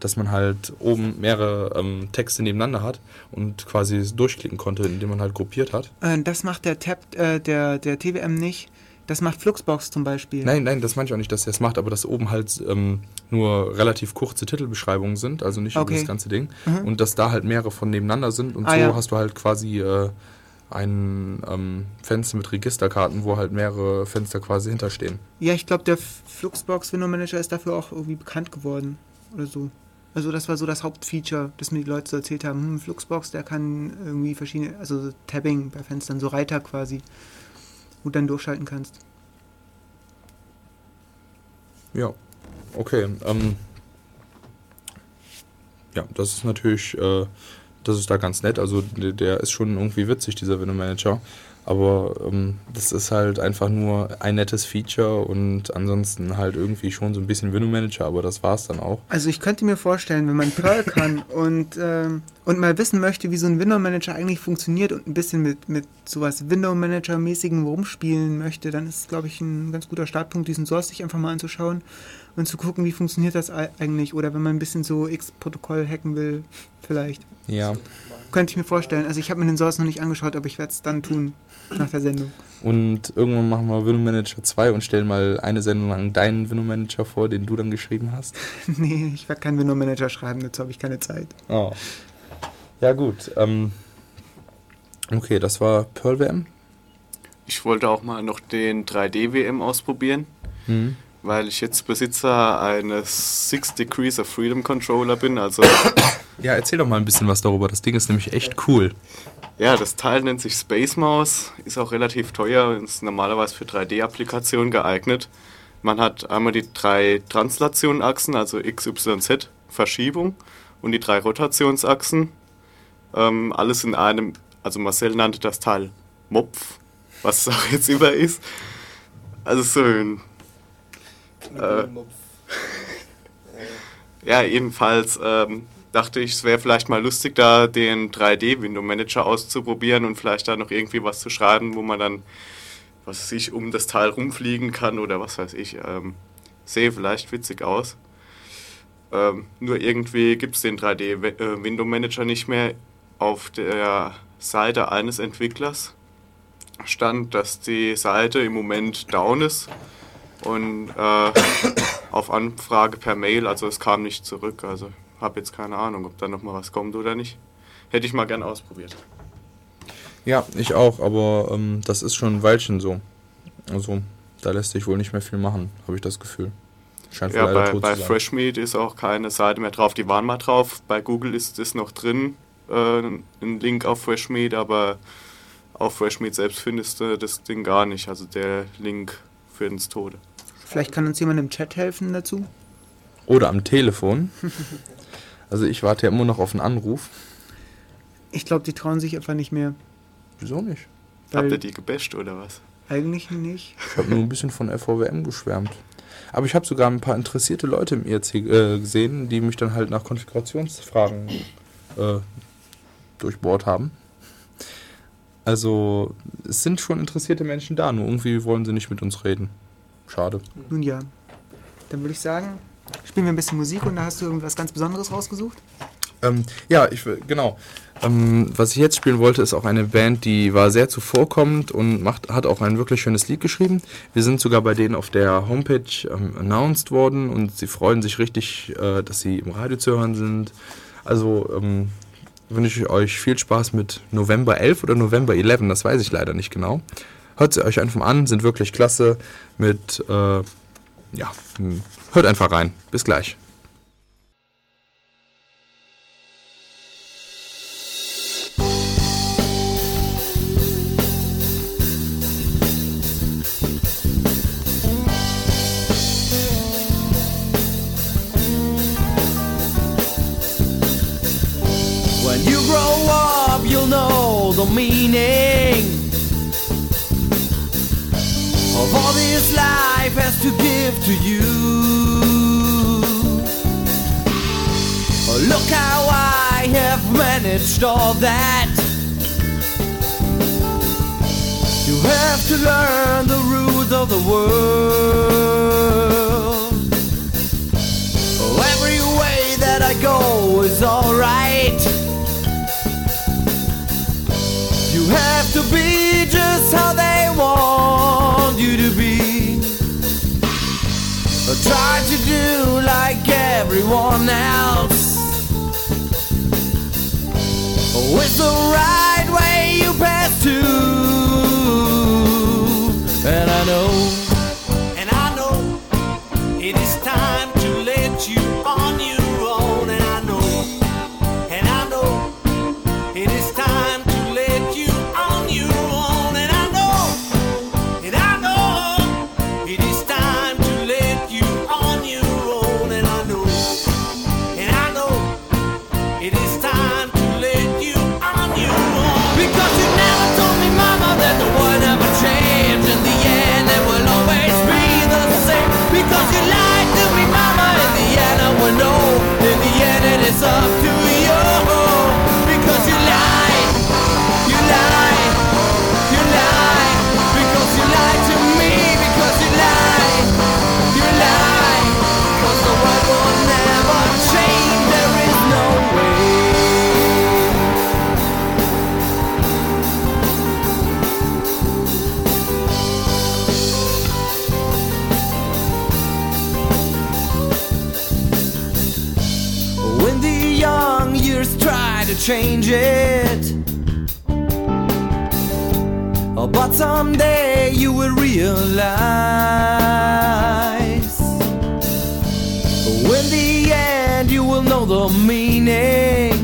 dass man halt oben mehrere ähm, Texte nebeneinander hat und quasi durchklicken konnte, indem man halt gruppiert hat. Äh, das macht der Tab, äh, der, der TWM nicht. Das macht Fluxbox zum Beispiel. Nein, nein, das meine ich auch nicht, dass er es macht, aber dass oben halt ähm, nur relativ kurze Titelbeschreibungen sind, also nicht über Okay. das ganze Ding. Mhm. Und dass da halt mehrere von nebeneinander sind und Ah, so ja. hast du halt quasi äh, ein ähm, Fenster mit Registerkarten, wo halt mehrere Fenster quasi hinterstehen. Ja, ich glaube, der Fluxbox Window Manager ist dafür auch irgendwie bekannt geworden. Oder so. Also das war so das Hauptfeature, das mir die Leute so erzählt haben. Hm, Fluxbox, der kann irgendwie verschiedene, also Tabbing bei Fenstern, so Reiter quasi, du dann durchschalten kannst. Ja, okay. Ähm, ja, das ist natürlich, äh, das ist da ganz nett. Also der, der ist schon irgendwie witzig, dieser Window Manager. Aber ähm, das ist halt einfach nur ein nettes Feature und ansonsten halt irgendwie schon so ein bisschen Window Manager, aber das war's dann auch. Also ich könnte mir vorstellen, wenn man Perl kann und, ähm, und mal wissen möchte, wie so ein Window Manager eigentlich funktioniert und ein bisschen mit, mit sowas Window Manager-mäßigem rumspielen möchte, dann ist es, glaube ich, ein ganz guter Startpunkt, diesen Source sich einfach mal anzuschauen und zu gucken, wie funktioniert das ei- eigentlich. Oder wenn man ein bisschen so X-Protokoll hacken will, vielleicht. Ja. Könnte ich mir vorstellen. Also ich habe mir den Source noch nicht angeschaut, aber ich werde es dann tun nach der Sendung. Und irgendwann machen wir Window Manager 2 und stellen mal eine Sendung lang deinen Window Manager vor, den du dann geschrieben hast. nee, ich werde keinen Window Manager schreiben, dazu habe ich keine Zeit. Oh. Ja, gut. Ähm, okay, das war Pearl WM. Ich wollte auch mal noch den 3D-WM ausprobieren, Mhm. Weil ich jetzt Besitzer eines Six Degrees of Freedom Controller bin. Also Ja, erzähl doch mal ein bisschen was darüber. Das Ding ist nämlich echt cool. ja, das Teil nennt sich Space Mouse, ist auch relativ teuer und ist normalerweise für 3D-Applikationen geeignet. Man hat einmal die drei Translationachsen, also X, Y, Z, Verschiebung und die drei Rotationsachsen. Ähm, alles in einem, also Marcel nannte das Teil Mopf, was es auch jetzt über ist. Also so ein Äh, Ja, jedenfalls ähm, dachte ich, es wäre vielleicht mal lustig, da den 3D-Window-Manager auszuprobieren und vielleicht da noch irgendwie was zu schreiben, wo man dann, was weiß ich, um das Teil rumfliegen kann oder was weiß ich. Ähm, sehe vielleicht witzig aus. Ähm, nur irgendwie gibt es den 3D-Window-Manager nicht mehr. Auf der Seite eines Entwicklers stand, dass die Seite im Moment down ist und äh, auf Anfrage per Mail, also es kam nicht zurück. Also habe jetzt keine Ahnung, ob da noch mal was kommt oder nicht. Hätte ich mal gern ausprobiert. Ja, ich auch, aber ähm, das ist schon ein Weilchen so. Also, da lässt sich wohl nicht mehr viel machen, habe ich das Gefühl. Scheint Ja, bei, bei. Freshmeat ist auch keine Seite mehr drauf. Die waren mal drauf. Bei Google ist es noch drin, äh, ein Link auf Freshmeat, aber auf Freshmeat selbst findest du das Ding gar nicht. Also der Link führt ins Tode. Vielleicht kann uns jemand im Chat helfen dazu. Oder am Telefon. Also ich warte ja immer noch auf einen Anruf. Ich glaube, die trauen sich einfach nicht mehr. Wieso nicht? Habt ihr die gebasht oder was? eigentlich nicht. Ich habe nur ein bisschen von FVWM geschwärmt. Aber ich habe sogar ein paar interessierte Leute im IRC äh, gesehen, die mich dann halt nach Konfigurationsfragen äh, durchbohrt haben. Also es sind schon interessierte Menschen da, nur irgendwie wollen sie nicht mit uns reden. Schade. Nun ja. Dann würde ich sagen, spielen wir ein bisschen Musik und da hast du irgendwas ganz Besonderes rausgesucht? Ähm, ja, ich will, genau. Ähm, was ich jetzt spielen wollte, ist auch eine Band, die war sehr zuvorkommend und macht, hat auch ein wirklich schönes Lied geschrieben. Wir sind sogar bei denen auf der Homepage ähm, announced worden und sie freuen sich richtig, äh, dass sie im Radio zu hören sind. Also ähm, wünsche ich euch viel Spaß mit November 11 oder November 11, das weiß ich leider nicht genau. Hört sie euch einfach an, sind wirklich klasse mit, äh, ja, hm, hört einfach rein. Bis gleich. Meaning life has to give to you. Look how I have managed all that. You have to learn the rules of the world. Every way that I go is alright. You have to be just how they To do like everyone else. It's the right way you pass to. And I know, change it. But someday you will realize when the end you will know the meaning.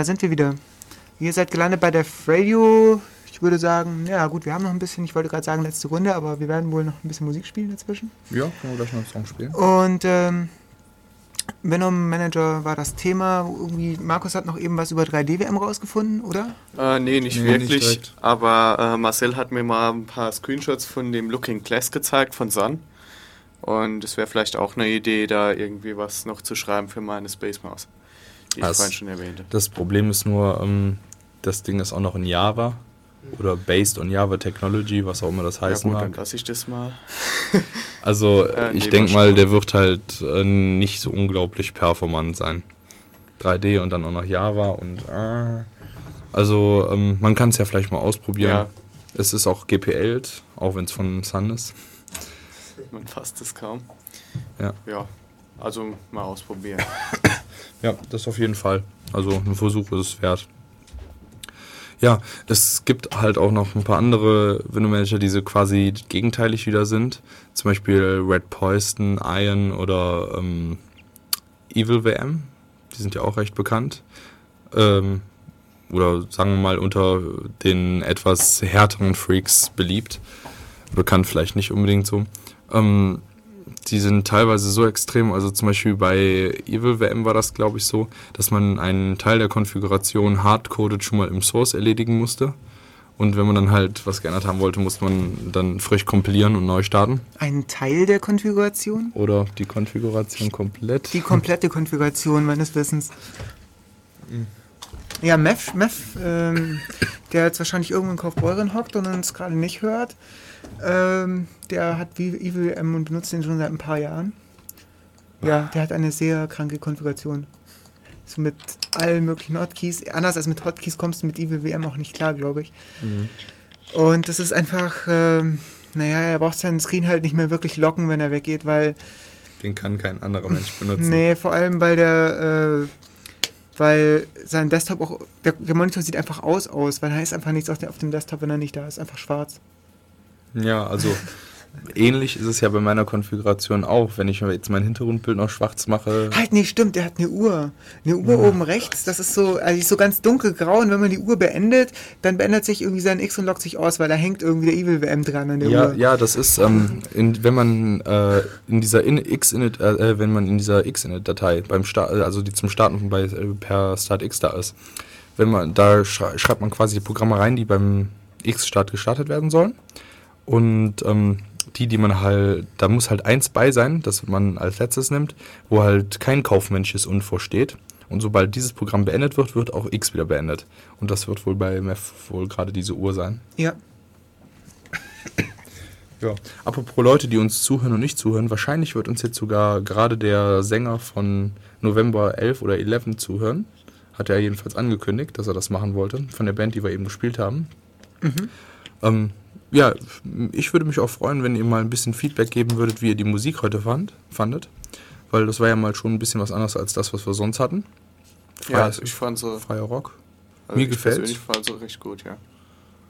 Da sind wir wieder. Ihr seid gelandet bei der Radio. Ich würde sagen, ja gut, wir haben noch ein bisschen, ich wollte gerade sagen letzte Runde, aber wir werden wohl noch ein bisschen Musik spielen dazwischen. Ja, können wir gleich noch einen Song spielen. Und ähm, Venom Manager war das Thema. Irgendwie, Markus hat noch eben was über 3D-WM rausgefunden, oder? Äh, nee, nicht Nee, nicht wirklich. direkt. aber äh, Marcel hat mir mal ein paar Screenshots von dem Looking Glass gezeigt von Sun. Und es wäre vielleicht auch eine Idee, da irgendwie was noch zu schreiben für meine Space Mouse, die ich Das- vorhin schon erwähnte. Das Problem ist nur, ähm, das Ding ist auch noch in Java oder based on Java Technology, was auch immer das Ja heißen gut, dann mag. lasse ich das mal. Also Äh, ich nee, denke mal der wird halt äh, nicht so unglaublich performant sein. 3D und dann auch noch Java und äh, also ähm, man kann es ja vielleicht mal ausprobieren. Ja. Es ist auch GPLt, auch wenn es von Sun ist. Man fasst es kaum. Ja. Ja, also mal ausprobieren. Ja, das auf jeden Fall. Also ein Versuch ist es wert. Ja, es gibt halt auch noch ein paar andere Window Manager, die so quasi gegenteilig wieder sind. Zum Beispiel Red Poison, Iron oder ähm, Evil WM. Die sind ja auch recht bekannt. Ähm, oder sagen wir mal unter den etwas härteren Freaks beliebt. Bekannt vielleicht nicht unbedingt so. Ähm, die sind teilweise so extrem, also zum Beispiel bei Evil WM war das, glaube ich, so, dass man einen Teil der Konfiguration hardcoded schon mal im Source erledigen musste. Und wenn man dann halt was geändert haben wollte, musste man dann frisch kompilieren und neu starten. Ein Teil der Konfiguration? Oder die Konfiguration komplett. Die komplette Konfiguration meines Wissens. Ja, Mev, Mev ähm, der jetzt wahrscheinlich irgendwo in Kaufbeuren hockt und uns gerade nicht hört, ähm, der hat wie Evil M und benutzt den schon seit ein paar Jahren. Ja, der hat eine sehr kranke Konfiguration. So mit allen möglichen Hotkeys. Anders als mit Hotkeys kommst du mit Evil WM auch nicht klar, glaube ich. Und das ist einfach, ähm, naja, er braucht seinen Screen halt nicht mehr wirklich locken, wenn er weggeht, weil, Den kann kein anderer Mensch benutzen. nee, vor allem weil der, äh, weil sein Desktop auch, der, der Monitor sieht einfach aus aus, weil da ist einfach nichts auf dem Desktop, wenn er nicht da ist, einfach schwarz. Ja, also ähnlich ist es ja bei meiner Konfiguration auch. Wenn ich jetzt mein Hintergrundbild noch schwarz mache, Halt, nee, stimmt, der hat eine Uhr. Eine Uhr oben rechts, das ist so, also ist so ganz dunkelgrau und wenn man die Uhr beendet, dann beendet sich irgendwie sein X und lockt sich aus, weil da hängt irgendwie der Evil WM dran an der Ja, Uhr. ja, das ist, ähm, in, wenn man äh, in dieser in Xinit, äh, äh, wenn man in dieser Xinit-Datei beim Start, also die zum Starten bei äh, per StartX da ist, wenn man da schrei schreibt man quasi die Programme rein, die beim X-Start gestartet werden sollen. Und ähm, die, die man halt, da muss halt eins bei sein, das man als letztes nimmt, wo halt kein kaufmännisches Unvor steht. Und sobald dieses Programm beendet wird, wird auch X wieder beendet. Und das wird wohl bei MEF wohl gerade diese Uhr sein. Ja. Ja, apropos Leute, die uns zuhören und nicht zuhören, wahrscheinlich wird uns jetzt sogar gerade der Sänger von November 11 oder 11 zuhören. Hat er jedenfalls angekündigt, dass er das machen wollte, von der Band, die wir eben gespielt haben. Ähm, ja, ich würde mich auch freuen, wenn ihr mal ein bisschen Feedback geben würdet, wie ihr die Musik heute fand, fandet. Weil das war ja mal schon ein bisschen was anderes als das, was wir sonst hatten. Ja, Freier- also ich fand so. Freier Rock. Also Mir ich gefällt's. persönlich fand so recht gut, ja.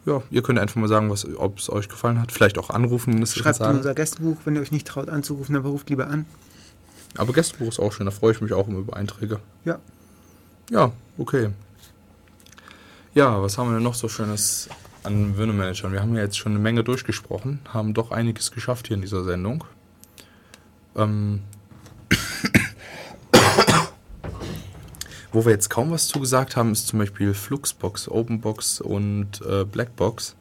Ja, ihr könnt einfach mal sagen, was, ob es euch gefallen hat. Vielleicht auch anrufen, es Schreibt in unser Gästebuch, wenn ihr euch nicht traut anzurufen, dann ruft lieber an. Aber Gästebuch ist auch schön, da freue ich mich auch immer über Einträge. Ja. Ja, okay. Ja, was haben wir denn noch so Schönes an Wünnemanagern? Wir haben ja jetzt schon eine Menge durchgesprochen, haben doch einiges geschafft hier in dieser Sendung. Ähm. Wo wir jetzt kaum was zugesagt haben, ist zum Beispiel Fluxbox, Openbox und äh, Blackbox.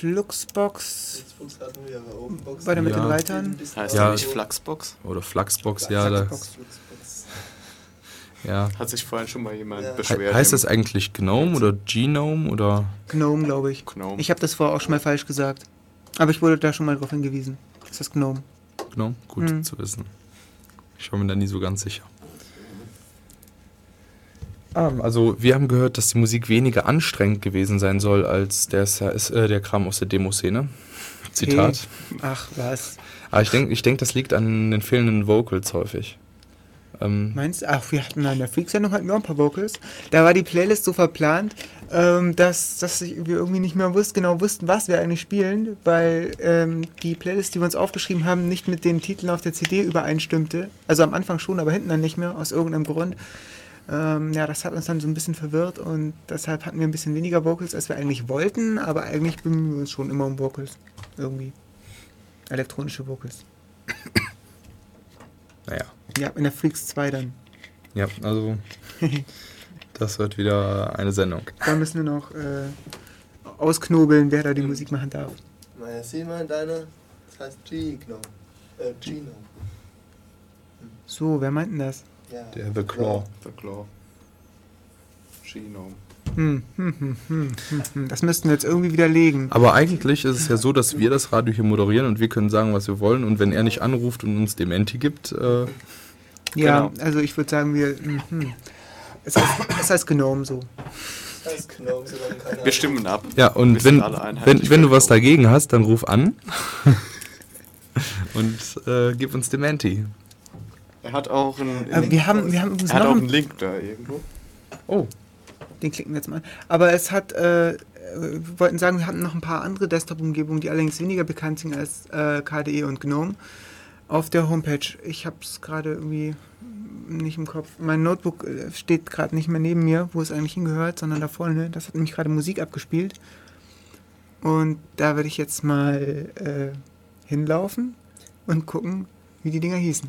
Fluxbox, Xbox hatten wir, aber Openbox. weiter mit Ja. den Reitern. Heißt Ja. ja. nicht Fluxbox? Oder Fluxbox, ja. Da, Fluxbox. Ja. Hat sich vorhin schon mal jemand Ja. He beschwert. heißt das eigentlich Gnome oder Genome oder Gnome, glaube ich. Gnome. Ich habe das vorher auch schon mal falsch gesagt. Aber ich wurde da schon mal darauf hingewiesen. Das ist Gnome. Gnome? Gut Mhm. zu wissen. Ich war mir da nie so ganz sicher. Ah, also wir haben gehört, dass die Musik weniger anstrengend gewesen sein soll als der, äh, der Kram aus der Demoszene. Zitat. Ach, was? Aber ich denke, ich denk, das liegt an den fehlenden Vocals häufig. Ähm, Meinst du? Ach, wir hatten in der Freak-Sendung hatten wir auch ein paar Vocals. Da war die Playlist so verplant, ähm, dass, dass wir irgendwie nicht mehr wussten, genau wussten, was wir eigentlich spielen, weil ähm, die Playlist, die wir uns aufgeschrieben haben, nicht mit den Titeln auf der CD übereinstimmte. Also am Anfang schon, aber hinten dann nicht mehr, aus irgendeinem Grund. Ähm, ja, das hat uns dann so ein bisschen verwirrt und deshalb hatten wir ein bisschen weniger Vocals, als wir eigentlich wollten, aber eigentlich bemühen wir uns schon immer um Vocals. Irgendwie. Elektronische Vocals. naja. Ja, in der Freaks 2 dann. Ja, also das wird wieder eine Sendung. Da müssen wir noch äh, ausknobeln, wer da die Musik machen darf. Sieh mal deine. Das heißt Gino. Äh, Gino. So, wer meint denn das? Ja. Der The Claw. The Claw. Genome. Hm, hm, hm, hm, hm, hm. Das müssten wir jetzt irgendwie widerlegen. Aber eigentlich ist es ja so, dass wir das Radio hier moderieren und wir können sagen, was wir wollen. Und wenn er nicht anruft und uns Dementi gibt, äh, Ja, genau. also ich würde sagen, wir. Hm. Es heißt, es heißt Gnome so. Wir stimmen ab. ja, und wenn, wenn, wenn du was dagegen hast, dann ruf an und äh, gib uns Dementi. Er hat auch einen, Aber wir haben, wir haben er hat noch auch einen, einen Link da irgendwo. Oh, den klicken wir jetzt mal an. Aber es hat, äh, wir wollten sagen, wir hatten noch ein paar andere Desktop-Umgebungen, die allerdings weniger bekannt sind als äh, KDE und GNOME auf der Homepage. Ich habe es gerade irgendwie nicht im Kopf. Mein Notebook äh, steht gerade nicht mehr neben mir, wo es eigentlich hingehört, sondern da vorne. Das hat nämlich gerade Musik abgespielt. Und da werde ich jetzt mal äh, hinlaufen und gucken, wie die Dinger hießen.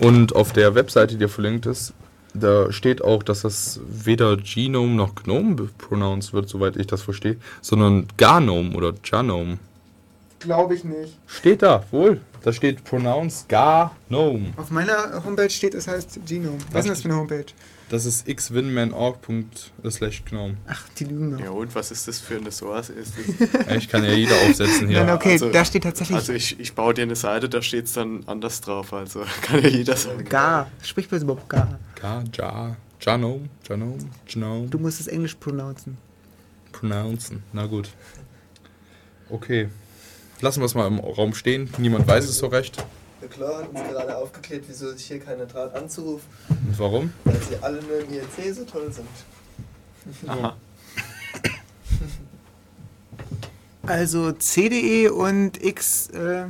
und auf der Webseite, die dir verlinkt ist, da steht auch, dass das weder Genome noch Gnome pronounced wird, soweit ich das verstehe, sondern Garnome oder Janome. Glaube ich nicht. Steht da, wohl. Da steht pronounced Garnome. Auf meiner Homepage steht, es heißt Genome. Was ist denn das für eine Homepage? Das ist xwinmanorg.slash gnome. Ach, die lügen noch. Ja und, was ist das für eine Source? Ist? Ja, Ich kann ja jeder aufsetzen hier. Nein, okay, also- da steht tatsächlich Also ich, ich baue dir eine Seite, da steht es dann anders drauf, also kann ja jeder sagen. Gar. Sprich bloß überhaupt Gar. Ja, Ja, Janome, Janome, Janome. Du musst es Englisch pronouncen. Pronouncen. Na gut. Okay. Lassen wir es mal im Raum stehen. Niemand weiß es so recht. Der Klar hat uns gerade aufgeklärt, wieso sich hier keiner traut anzurufen, Und warum? weil sie alle nur im IRC so toll sind. Aha. Also CDE und X, äh,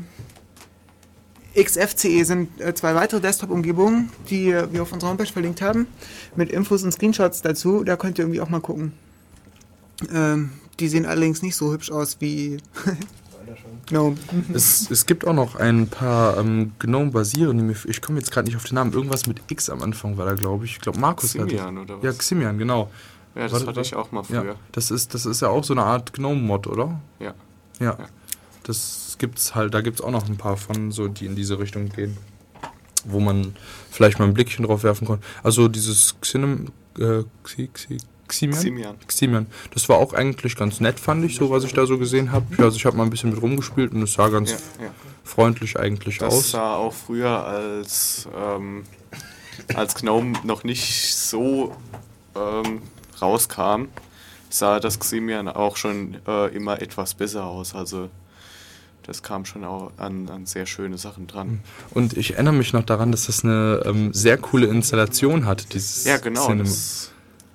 XFCE sind äh, zwei weitere Desktop-Umgebungen, die wir auf unserer Homepage verlinkt haben, mit Infos und Screenshots dazu. Da könnt ihr irgendwie auch mal gucken. Ähm, die sehen allerdings nicht so hübsch aus wie. Gnome. Es, es gibt auch noch ein paar ähm, Gnome-basierende. mir- Ich komme jetzt gerade nicht auf den Namen. Irgendwas mit X am Anfang war da, glaube ich. Ich glaube, Markus hat Ximian oder was? Ja, Ximian, genau. Ja, das Warte, hatte ich auch mal Ja, früher. das ist, das ist ja auch so eine Art Gnome-Mod, oder? Ja. Ja. Ja. Das gibt's halt, da gibt's auch noch ein paar von, so die in diese Richtung gehen. Wo man vielleicht mal ein Blickchen drauf werfen kann. Also dieses Xinem, äh, Xi, Xi, Ximian? Ximian. Ximian. Das war auch eigentlich ganz nett, fand ich, so was ich da so gesehen habe. Also ich habe mal ein bisschen mit rumgespielt und es sah ganz Ja, ja. freundlich eigentlich Das aus. sah auch früher als, ähm, als Gnome noch nicht so ähm, rauskam, sah das Ximian auch schon äh, immer etwas besser aus. Also das kam schon auch an, an sehr schöne Sachen dran. Und ich erinnere mich noch daran, dass das eine ähm, sehr coole Installation hat, dieses Ja, genau. Cinem- Das,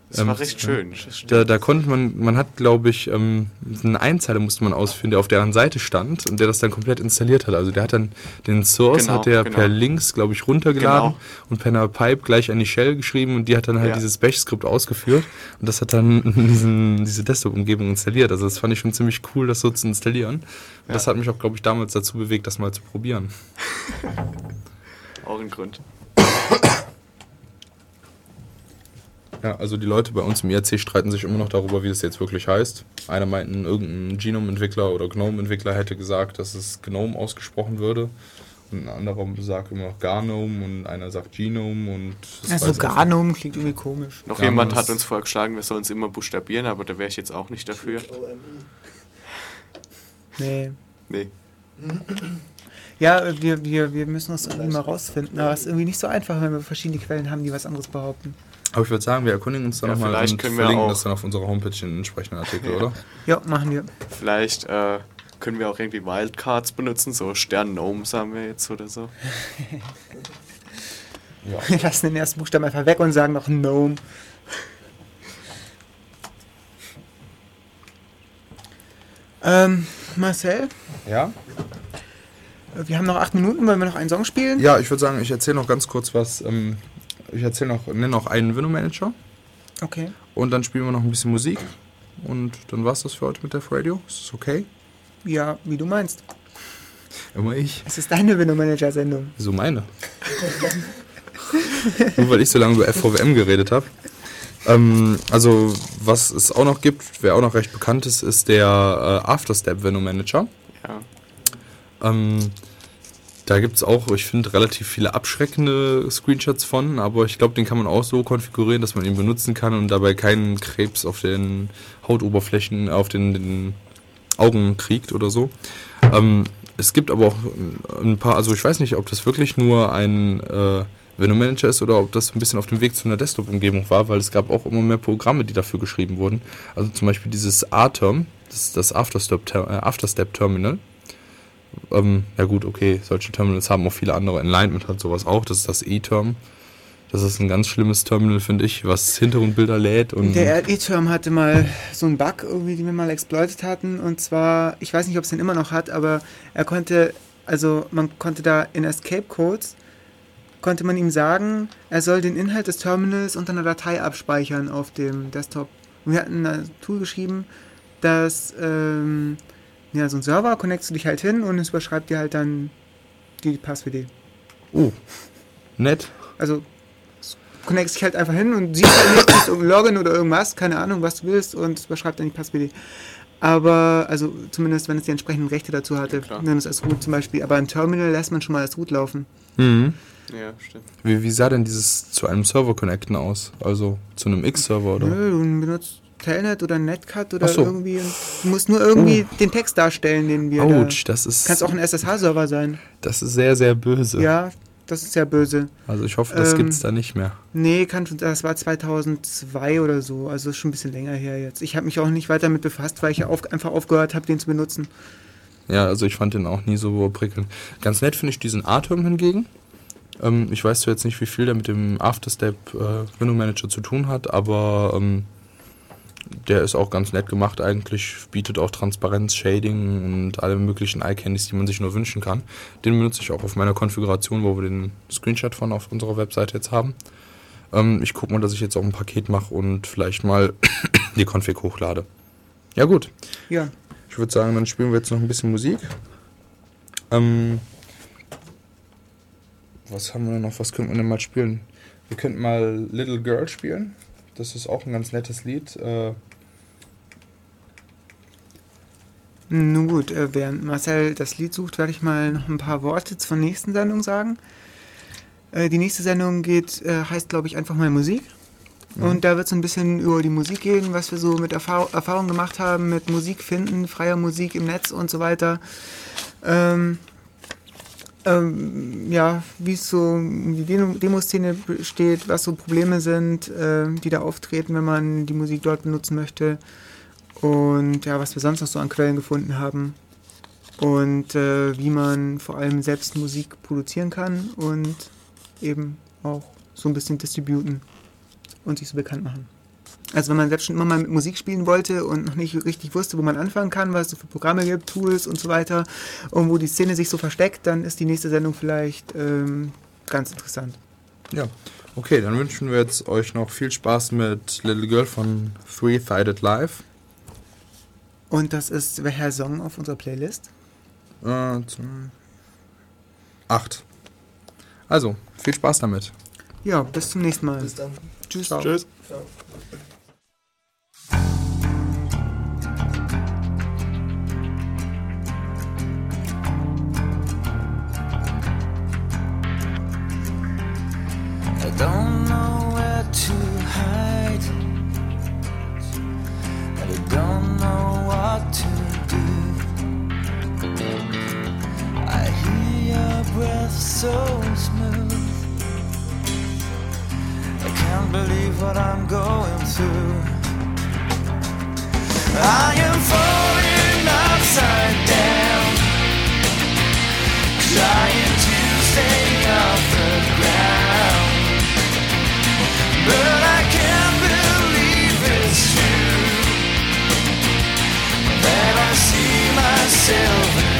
das Ähm, war recht ja. schön. Da, da konnte man, man hat, glaube ich, ähm, eine Einzeile musste man ausführen, der auf deren Seite stand und der das dann komplett installiert hat. Also der hat dann den Source Genau, hat der genau. per Links, glaube ich, runtergeladen Genau. und per einer Pipe gleich an die Shell geschrieben und die hat dann halt Ja. dieses Bash-Skript ausgeführt und das hat dann diesen, diese Desktop-Umgebung installiert. Also das fand ich schon ziemlich cool, das so zu installieren. Und Ja. das hat mich auch, glaube ich, damals dazu bewegt, das mal zu probieren. auch ein Grund. Ja, also die Leute bei uns im IRC streiten sich immer noch darüber, wie es jetzt wirklich heißt. Einer meint, irgendein Genome-Entwickler oder Gnome-Entwickler hätte gesagt, dass es Gnome ausgesprochen würde. Und ein anderer sagt immer noch Garnome und einer sagt Genome und Also Garnum klingt irgendwie komisch. Noch Ja, jemand hat uns vorgeschlagen, wir sollen es immer buchstabieren, aber da wäre ich jetzt auch nicht dafür. Nee. Nee. Ja, wir, wir, wir müssen das irgendwie mal rausfinden. Aber es ist irgendwie nicht so einfach, wenn wir verschiedene Quellen haben, die was anderes behaupten. Aber ich würde sagen, wir erkundigen uns dann Ja, nochmal vielleicht und können wir verlinken auch- das dann auf unserer Homepage in den entsprechenden Artikel, oder? Ja, machen wir. Vielleicht äh, können wir auch irgendwie Wildcards benutzen, so Stern-Gnomes haben wir jetzt oder so. Wir lassen den ersten Buchstaben einfach weg und sagen noch Gnome. Ähm, Marcel, Ja? wir haben noch acht Minuten, wollen wir noch einen Song spielen? Ja, ich würde sagen, ich erzähle noch ganz kurz was. Ähm, ich erzähle noch, nenne noch einen Window-Manager Okay. und dann spielen wir noch ein bisschen Musik. Und dann war's das für heute mit Def Radio. Ist das okay? Ja, wie du meinst. Immer ich. Es ist deine Window Manager Sendung. So meine. Nur weil ich so lange über FVWM geredet habe. Ähm, also, was es auch noch gibt, wer auch noch recht bekannt ist, ist der äh, Afterstep Venom Manager. Ja. Ähm, da gibt es auch, ich finde, relativ viele abschreckende Screenshots von, aber ich glaube, den kann man auch so konfigurieren, dass man ihn benutzen kann und dabei keinen Krebs auf den Hautoberflächen, auf den, den Augen kriegt oder so. Ähm, es gibt aber auch ein paar, also ich weiß nicht, ob das wirklich nur ein äh, Venom Manager ist oder ob das ein bisschen auf dem Weg zu einer Desktop-Umgebung war, weil es gab auch immer mehr Programme, die dafür geschrieben wurden. Also zum Beispiel dieses A-Term, das ist das äh, Afterstep Terminal. Ähm, ja gut, okay, solche Terminals haben auch viele andere. Enlightenment hat sowas auch, das ist das E-Term. Das ist ein ganz schlimmes Terminal, finde ich, was Hintergrundbilder lädt und Der E-Term hatte mal so einen Bug irgendwie, den wir mal exploitet hatten. Und zwar, ich weiß nicht, ob es den immer noch hat, aber er konnte, also man konnte da in Escape Codes, konnte man ihm sagen, er soll den Inhalt des Terminals unter einer Datei abspeichern auf dem Desktop. Und wir hatten ein Tool geschrieben, dass, ähm, ja, so ein Server, connectst du dich halt hin und es überschreibt dir halt dann die Passwd. oh, nett. Also es connectst dich halt einfach hin und siehst halt nicht, irgendein Login oder irgendwas, keine Ahnung, was du willst und es überschreibt dann die Passwd. Aber, also zumindest wenn es die entsprechenden Rechte dazu hatte, klar. dann ist als Root zum Beispiel. Aber ein Terminal lässt man schon mal als Root laufen. Mhm. Ja, stimmt. Wie, wie sah denn dieses zu einem Server connecten aus? Also zu einem X-Server oder? Nö, du benutzt Telnet oder Netcat oder so. irgendwie. Du musst nur irgendwie den Text darstellen, den wir Autsch, da. das ist Kann es auch ein SSH-Server sein. das ist sehr sehr böse. Ja, Das ist sehr böse. Also ich hoffe, das Ähm, gibt's da nicht mehr. Nee, kann, schon- das war 2002 oder so, also ist schon ein bisschen länger her jetzt. Ich habe mich auch nicht weiter damit befasst, weil ich ja auf, einfach aufgehört habe, den zu benutzen. Ja, also ich fand den auch nie so prickelnd. Ganz nett finde ich diesen Atom hingegen. Ähm, ich weiß zwar jetzt nicht, wie viel der mit dem Afterstep äh, Window Manager zu tun hat, aber ähm, der ist auch ganz nett gemacht eigentlich, bietet auch Transparenz, Shading und alle möglichen Eye-Candies, die man sich nur wünschen kann. Den benutze ich auch auf meiner Konfiguration, wo wir den Screenshot von auf unserer Webseite jetzt haben. Ähm, ich gucke mal, dass ich jetzt auch ein Paket mache und vielleicht mal die Config hochlade. Ja gut, Ja, ich würde sagen, dann spielen wir jetzt noch ein bisschen Musik. Ähm, was haben wir noch? Was könnten wir denn mal spielen? Wir könnten mal Little Girl spielen. Das ist auch ein ganz nettes Lied. Äh, nun gut, äh, während Marcel das Lied sucht, werde ich mal noch ein paar Worte zur nächsten Sendung sagen. Äh, die nächste Sendung geht, äh, heißt glaube ich einfach mal Musik. Und da wird es ein bisschen über die Musik gehen, was wir so mit Erfahr Erfahrung gemacht haben, mit Musik finden, freier Musik im Netz und so weiter. Ähm, ähm, ja, wie es so um die Demo- Demoszene steht, was so Probleme sind, äh, die da auftreten, wenn man die Musik dort benutzen möchte. Und ja, was wir sonst noch so an Quellen gefunden haben. Und äh, wie man vor allem selbst Musik produzieren kann und eben auch so ein bisschen distributen und sich so bekannt machen. Also wenn man selbst schon immer mal mit Musik spielen wollte und noch nicht richtig wusste, wo man anfangen kann, was es so für Programme gibt, Tools und so weiter, und wo die Szene sich so versteckt, dann ist die nächste Sendung vielleicht ähm, ganz interessant. ja, okay, dann wünschen wir jetzt euch noch viel Spaß mit Little Girl von Three-Sided Live. Und das ist welcher Song auf unserer Playlist? Äh, acht. Also, viel Spaß damit. Ja, bis zum nächsten Mal. Bis dann. Tschüss. Tschüss. Ciao. don't know where to hide, I don't know what to do. I hear your breath so smooth. I can't believe what I'm going through. I am falling upside down, trying to stay off the ground myself